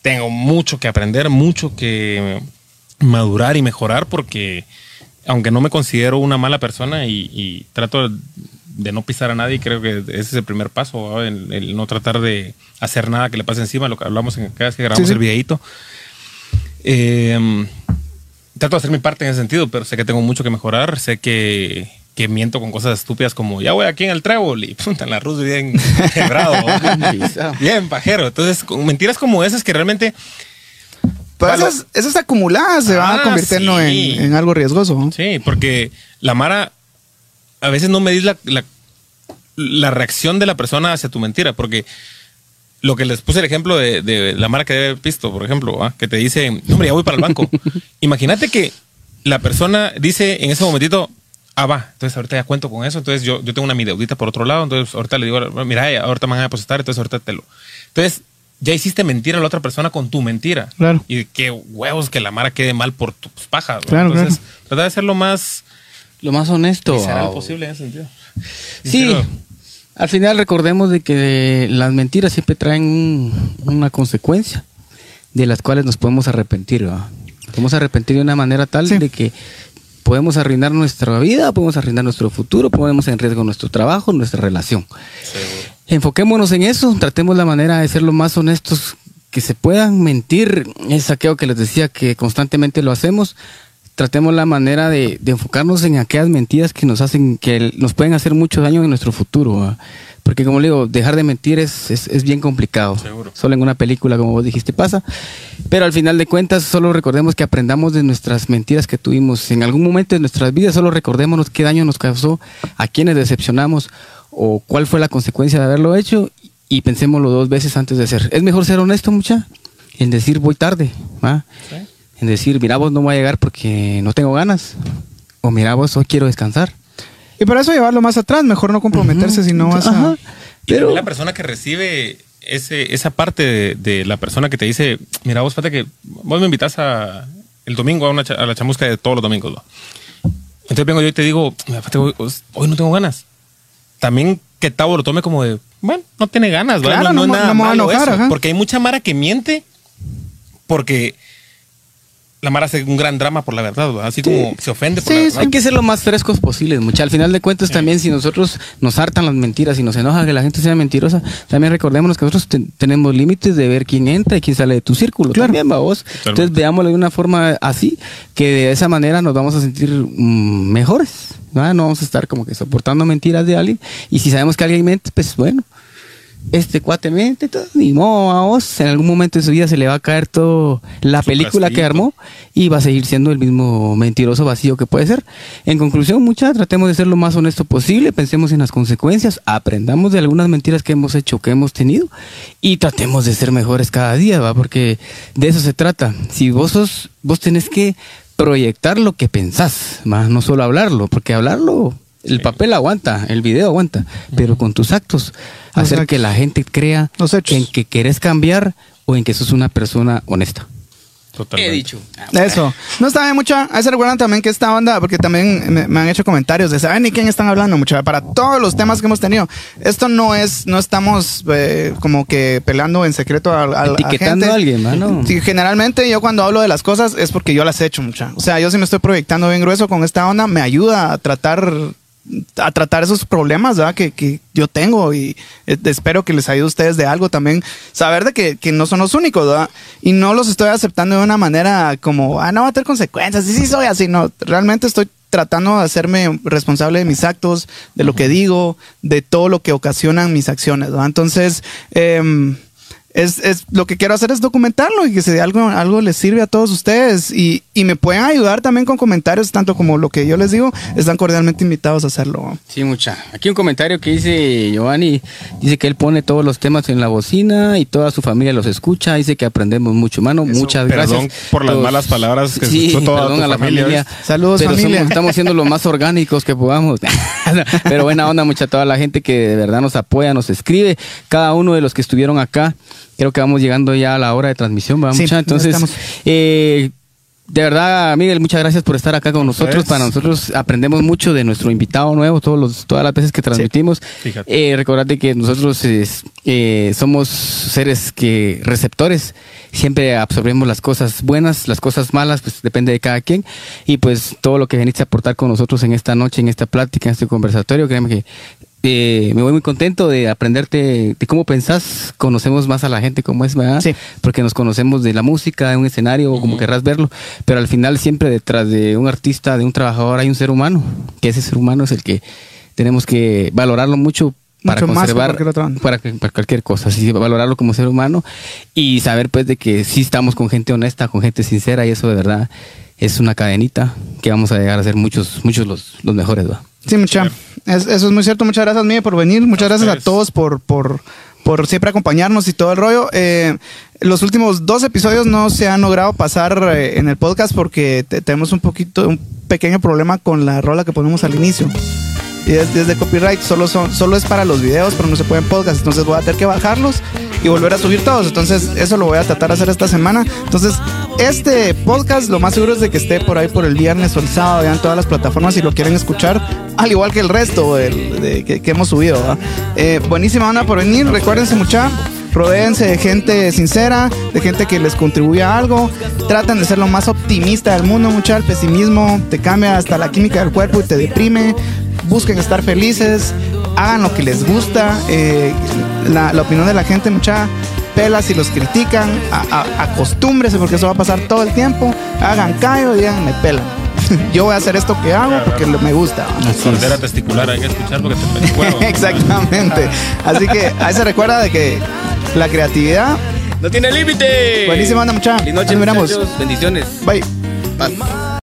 tengo mucho que aprender, mucho que madurar y mejorar porque aunque no me considero una mala persona y, y trato de no pisar a nadie, creo que ese es el primer paso, el, el no tratar de hacer nada que le pase encima, lo que hablamos en cada vez que grabamos Sí, sí. el videíto. Eh, trato de hacer mi parte en ese sentido, pero sé que tengo mucho que mejorar. Sé que, que miento con cosas estúpidas como ya voy aquí en el trébol y (laughs) puta, en la Rus bien quebrado, (laughs) bien pajero. Entonces, con mentiras como esas que realmente Pero esas, esas acumuladas se van Ah, convirtiendo sí. en, en algo riesgoso. ¿no? Sí, porque la Mara, a veces no medís la, la, la reacción de la persona hacia tu mentira, porque lo que les puse el ejemplo de, de la Mara que debe pisto, por ejemplo, ¿ah? que te dice, hombre, ya voy para el banco. (laughs) Imagínate que la persona dice en ese momentito, ah, va, entonces ahorita ya cuento con eso, entonces yo, yo tengo una mi deudita por otro lado, entonces ahorita le digo, mira, ahorita me van a depositar, entonces ahorita te lo... Entonces, ya hiciste mentira a la otra persona con tu mentira. Claro. Y qué huevos que la Mara quede mal por tus pajas. ¿no? Claro, entonces, trata de ser lo más Lo más honesto. ah, posible en ese sentido. Sí, Sincero. Al final recordemos de que las mentiras siempre traen un- una consecuencia de las cuales nos podemos arrepentir. ¿va? Podemos arrepentir de una manera tal Sí. de que podemos arruinar nuestra vida, podemos arruinar nuestro futuro, ponemos en riesgo nuestro trabajo, nuestra relación. Enfoquémonos en eso, tratemos la manera de ser lo más honestos que se puedan. Mentir es aquello que les decía que constantemente lo hacemos. Tratemos la manera de, de enfocarnos en aquellas mentiras que nos hacen, que nos pueden hacer mucho daño en nuestro futuro. Porque como le digo, dejar de mentir es, es, es bien complicado. Seguro. Solo en una película, como vos dijiste, pasa. Pero al final de cuentas, solo recordemos que aprendamos de nuestras mentiras que tuvimos. En algún momento de nuestras vidas, solo recordémonos qué daño nos causó, a quiénes decepcionamos o cuál fue la consecuencia de haberlo hecho y pensémoslo dos veces antes de hacer. Es mejor ser honesto, mucha, en decir voy tarde, ¿va? En decir, mira, vos no voy a llegar porque no tengo ganas. O mira, vos hoy quiero descansar. Y para eso llevarlo más atrás, mejor no comprometerse si no vas a... Ajá. Y Pero, la persona que recibe ese, esa parte de, de la persona que te dice, mira, vos fíjate que vos me invitas a, el domingo a, una, a la chamusca de todos los domingos. ¿no? Entonces vengo yo y te digo, fíjate, hoy, hoy no tengo ganas. También que Tavo lo tome como de, bueno, no tiene ganas, ¿verdad? Claro, no es nada no me voy a malo enojar, eso. Porque hay mucha Mara que miente porque la Mara hace un gran drama por la verdad, ¿verdad? así como se ofende por Sí, la sí. verdad. hay que ser lo más frescos posibles, mucha. Al final de cuentas, también si nosotros nos hartan las mentiras y nos enoja que la gente sea mentirosa, también recordémonos que nosotros ten- tenemos límites de ver quién entra y quién sale de tu círculo. Claro. También, ¿va vos? Entonces veámoslo de una forma así, que de esa manera nos vamos a sentir mm, mejores. ¿va? No vamos a estar como que soportando mentiras de alguien. Y si sabemos que alguien mente, pues bueno, este cuate mente, todo, ni modo, a vos, en algún momento de su vida se le va a caer todo la Su película que armó y va a seguir siendo el mismo mentiroso vacío que puede ser. En conclusión, mucha, tratemos de ser lo más honesto posible, pensemos en las consecuencias, aprendamos de algunas mentiras que hemos hecho, que hemos tenido y tratemos de ser mejores cada día, ¿va? Porque de eso se trata. Si vos sos, vos tenés que proyectar lo que pensás, ¿va? no solo hablarlo, porque hablarlo el papel aguanta, el video aguanta, pero con tus actos, hacer actos. que la gente crea en que querés cambiar o en que sos una persona honesta. Totalmente. Eso. No está bien, mucha. Ahí se recuerdan también que esta onda, porque también me, me han hecho comentarios de saben ni quién están hablando, mucha. Para todos los temas que hemos tenido. Esto no es, no estamos eh, como que peleando en secreto a, a- a Etiquetando gente. a alguien, mano. Sí, generalmente yo cuando hablo de las cosas es porque yo las he hecho mucha. O sea, yo si me estoy proyectando bien grueso con esta onda, me ayuda a tratar a tratar esos problemas ¿verdad? Que, que yo tengo y eh, espero que les ayude a ustedes de algo también saber de que, que no son los únicos ¿verdad? y no los estoy aceptando de una manera como ah no va a tener consecuencias y sí soy así no realmente estoy tratando de hacerme responsable de mis actos de lo que digo de todo lo que ocasionan mis acciones ¿verdad? entonces em, es, es- lo que quiero hacer es documentarlo y que si algo, algo les sirve a todos ustedes y, y me pueden ayudar también con comentarios, tanto como lo que yo les digo, están cordialmente invitados a hacerlo. Sí, mucha. Aquí un comentario que dice Giovanni, dice que él pone todos los temas en la bocina y toda su familia los escucha, dice que aprendemos mucho, mano. Muchas Perdón gracias. por las Todos- malas palabras que sí, escuchó toda perdón tu a la familia, familia. Saludos, Pero familia. somos- estamos siendo lo más orgánicos que podamos. (laughs) Pero buena onda, mucha toda la gente que de verdad nos apoya, nos escribe, cada uno de los que estuvieron acá. Creo que vamos llegando ya a la hora de transmisión, ¿va, Sí, Entonces, eh, de verdad, Miguel, muchas gracias por estar acá con nosotros. Para nosotros aprendemos mucho de nuestro invitado nuevo, todos los, todas las veces que transmitimos. Fíjate. Eh, recordate que nosotros eh, somos seres que receptores, siempre absorbemos las cosas buenas, las cosas malas, pues depende de cada quien. Y pues todo lo que veniste a aportar con nosotros en esta noche, en esta plática, en este conversatorio, créeme que eh, me voy muy contento de aprenderte de cómo pensás, conocemos más a la gente como es, ¿verdad? Sí. Porque nos conocemos de la música, de un escenario, o como querrás verlo, pero al final siempre detrás de un artista, de un trabajador, hay un ser humano, que ese ser humano es el que tenemos que valorarlo mucho para Mucho más que conservar para cualquier cosa, sí, valorarlo como ser humano y saber pues de que sí estamos con gente honesta, con gente sincera y eso de verdad es una cadenita que vamos a llegar a ser muchos, muchos los, los mejores, ¿va? Sí, mucha. Es- eso es muy cierto. Muchas gracias, Miguel, por venir. Muchas A gracias a todos por, por, por siempre acompañarnos y todo el rollo. Eh, los últimos dos episodios no se han logrado pasar eh, en el podcast porque te- tenemos un poquito, un pequeño problema con la rola que ponemos al inicio. Y es desde copyright, solo, son, solo es para los videos, pero no se pueden podcast. Entonces voy a tener que bajarlos y volver a subir todos. Entonces eso lo voy a tratar de hacer esta semana. Entonces este podcast lo más seguro es de que esté por ahí por el viernes o el sábado ya en todas las plataformas si lo quieren escuchar. Al igual que el resto de, que, que hemos subido. Eh, buenísima onda por venir. Recuérdense mucha. Rodéense de gente sincera, de gente que les contribuya algo. Traten de ser lo más optimista del mundo, mucha. El pesimismo te cambia hasta la química del cuerpo y te deprime. Busquen estar felices, hagan lo que les gusta. eh, la, la opinión de la gente, mucha pela si los critican. A, a- acostúmbrese porque eso va a pasar todo el tiempo. Hagan callo y digan, me pelan. (laughs) Yo voy a hacer esto que hago porque me gusta. Frontera testicular, hay que escuchar porque te (laughs) cuero. Exactamente. Así que ahí se recuerda de que la creatividad. No tiene límite. Buenísima onda, mucha. Noche, nos miramos. Bendiciones. Bye. Paz.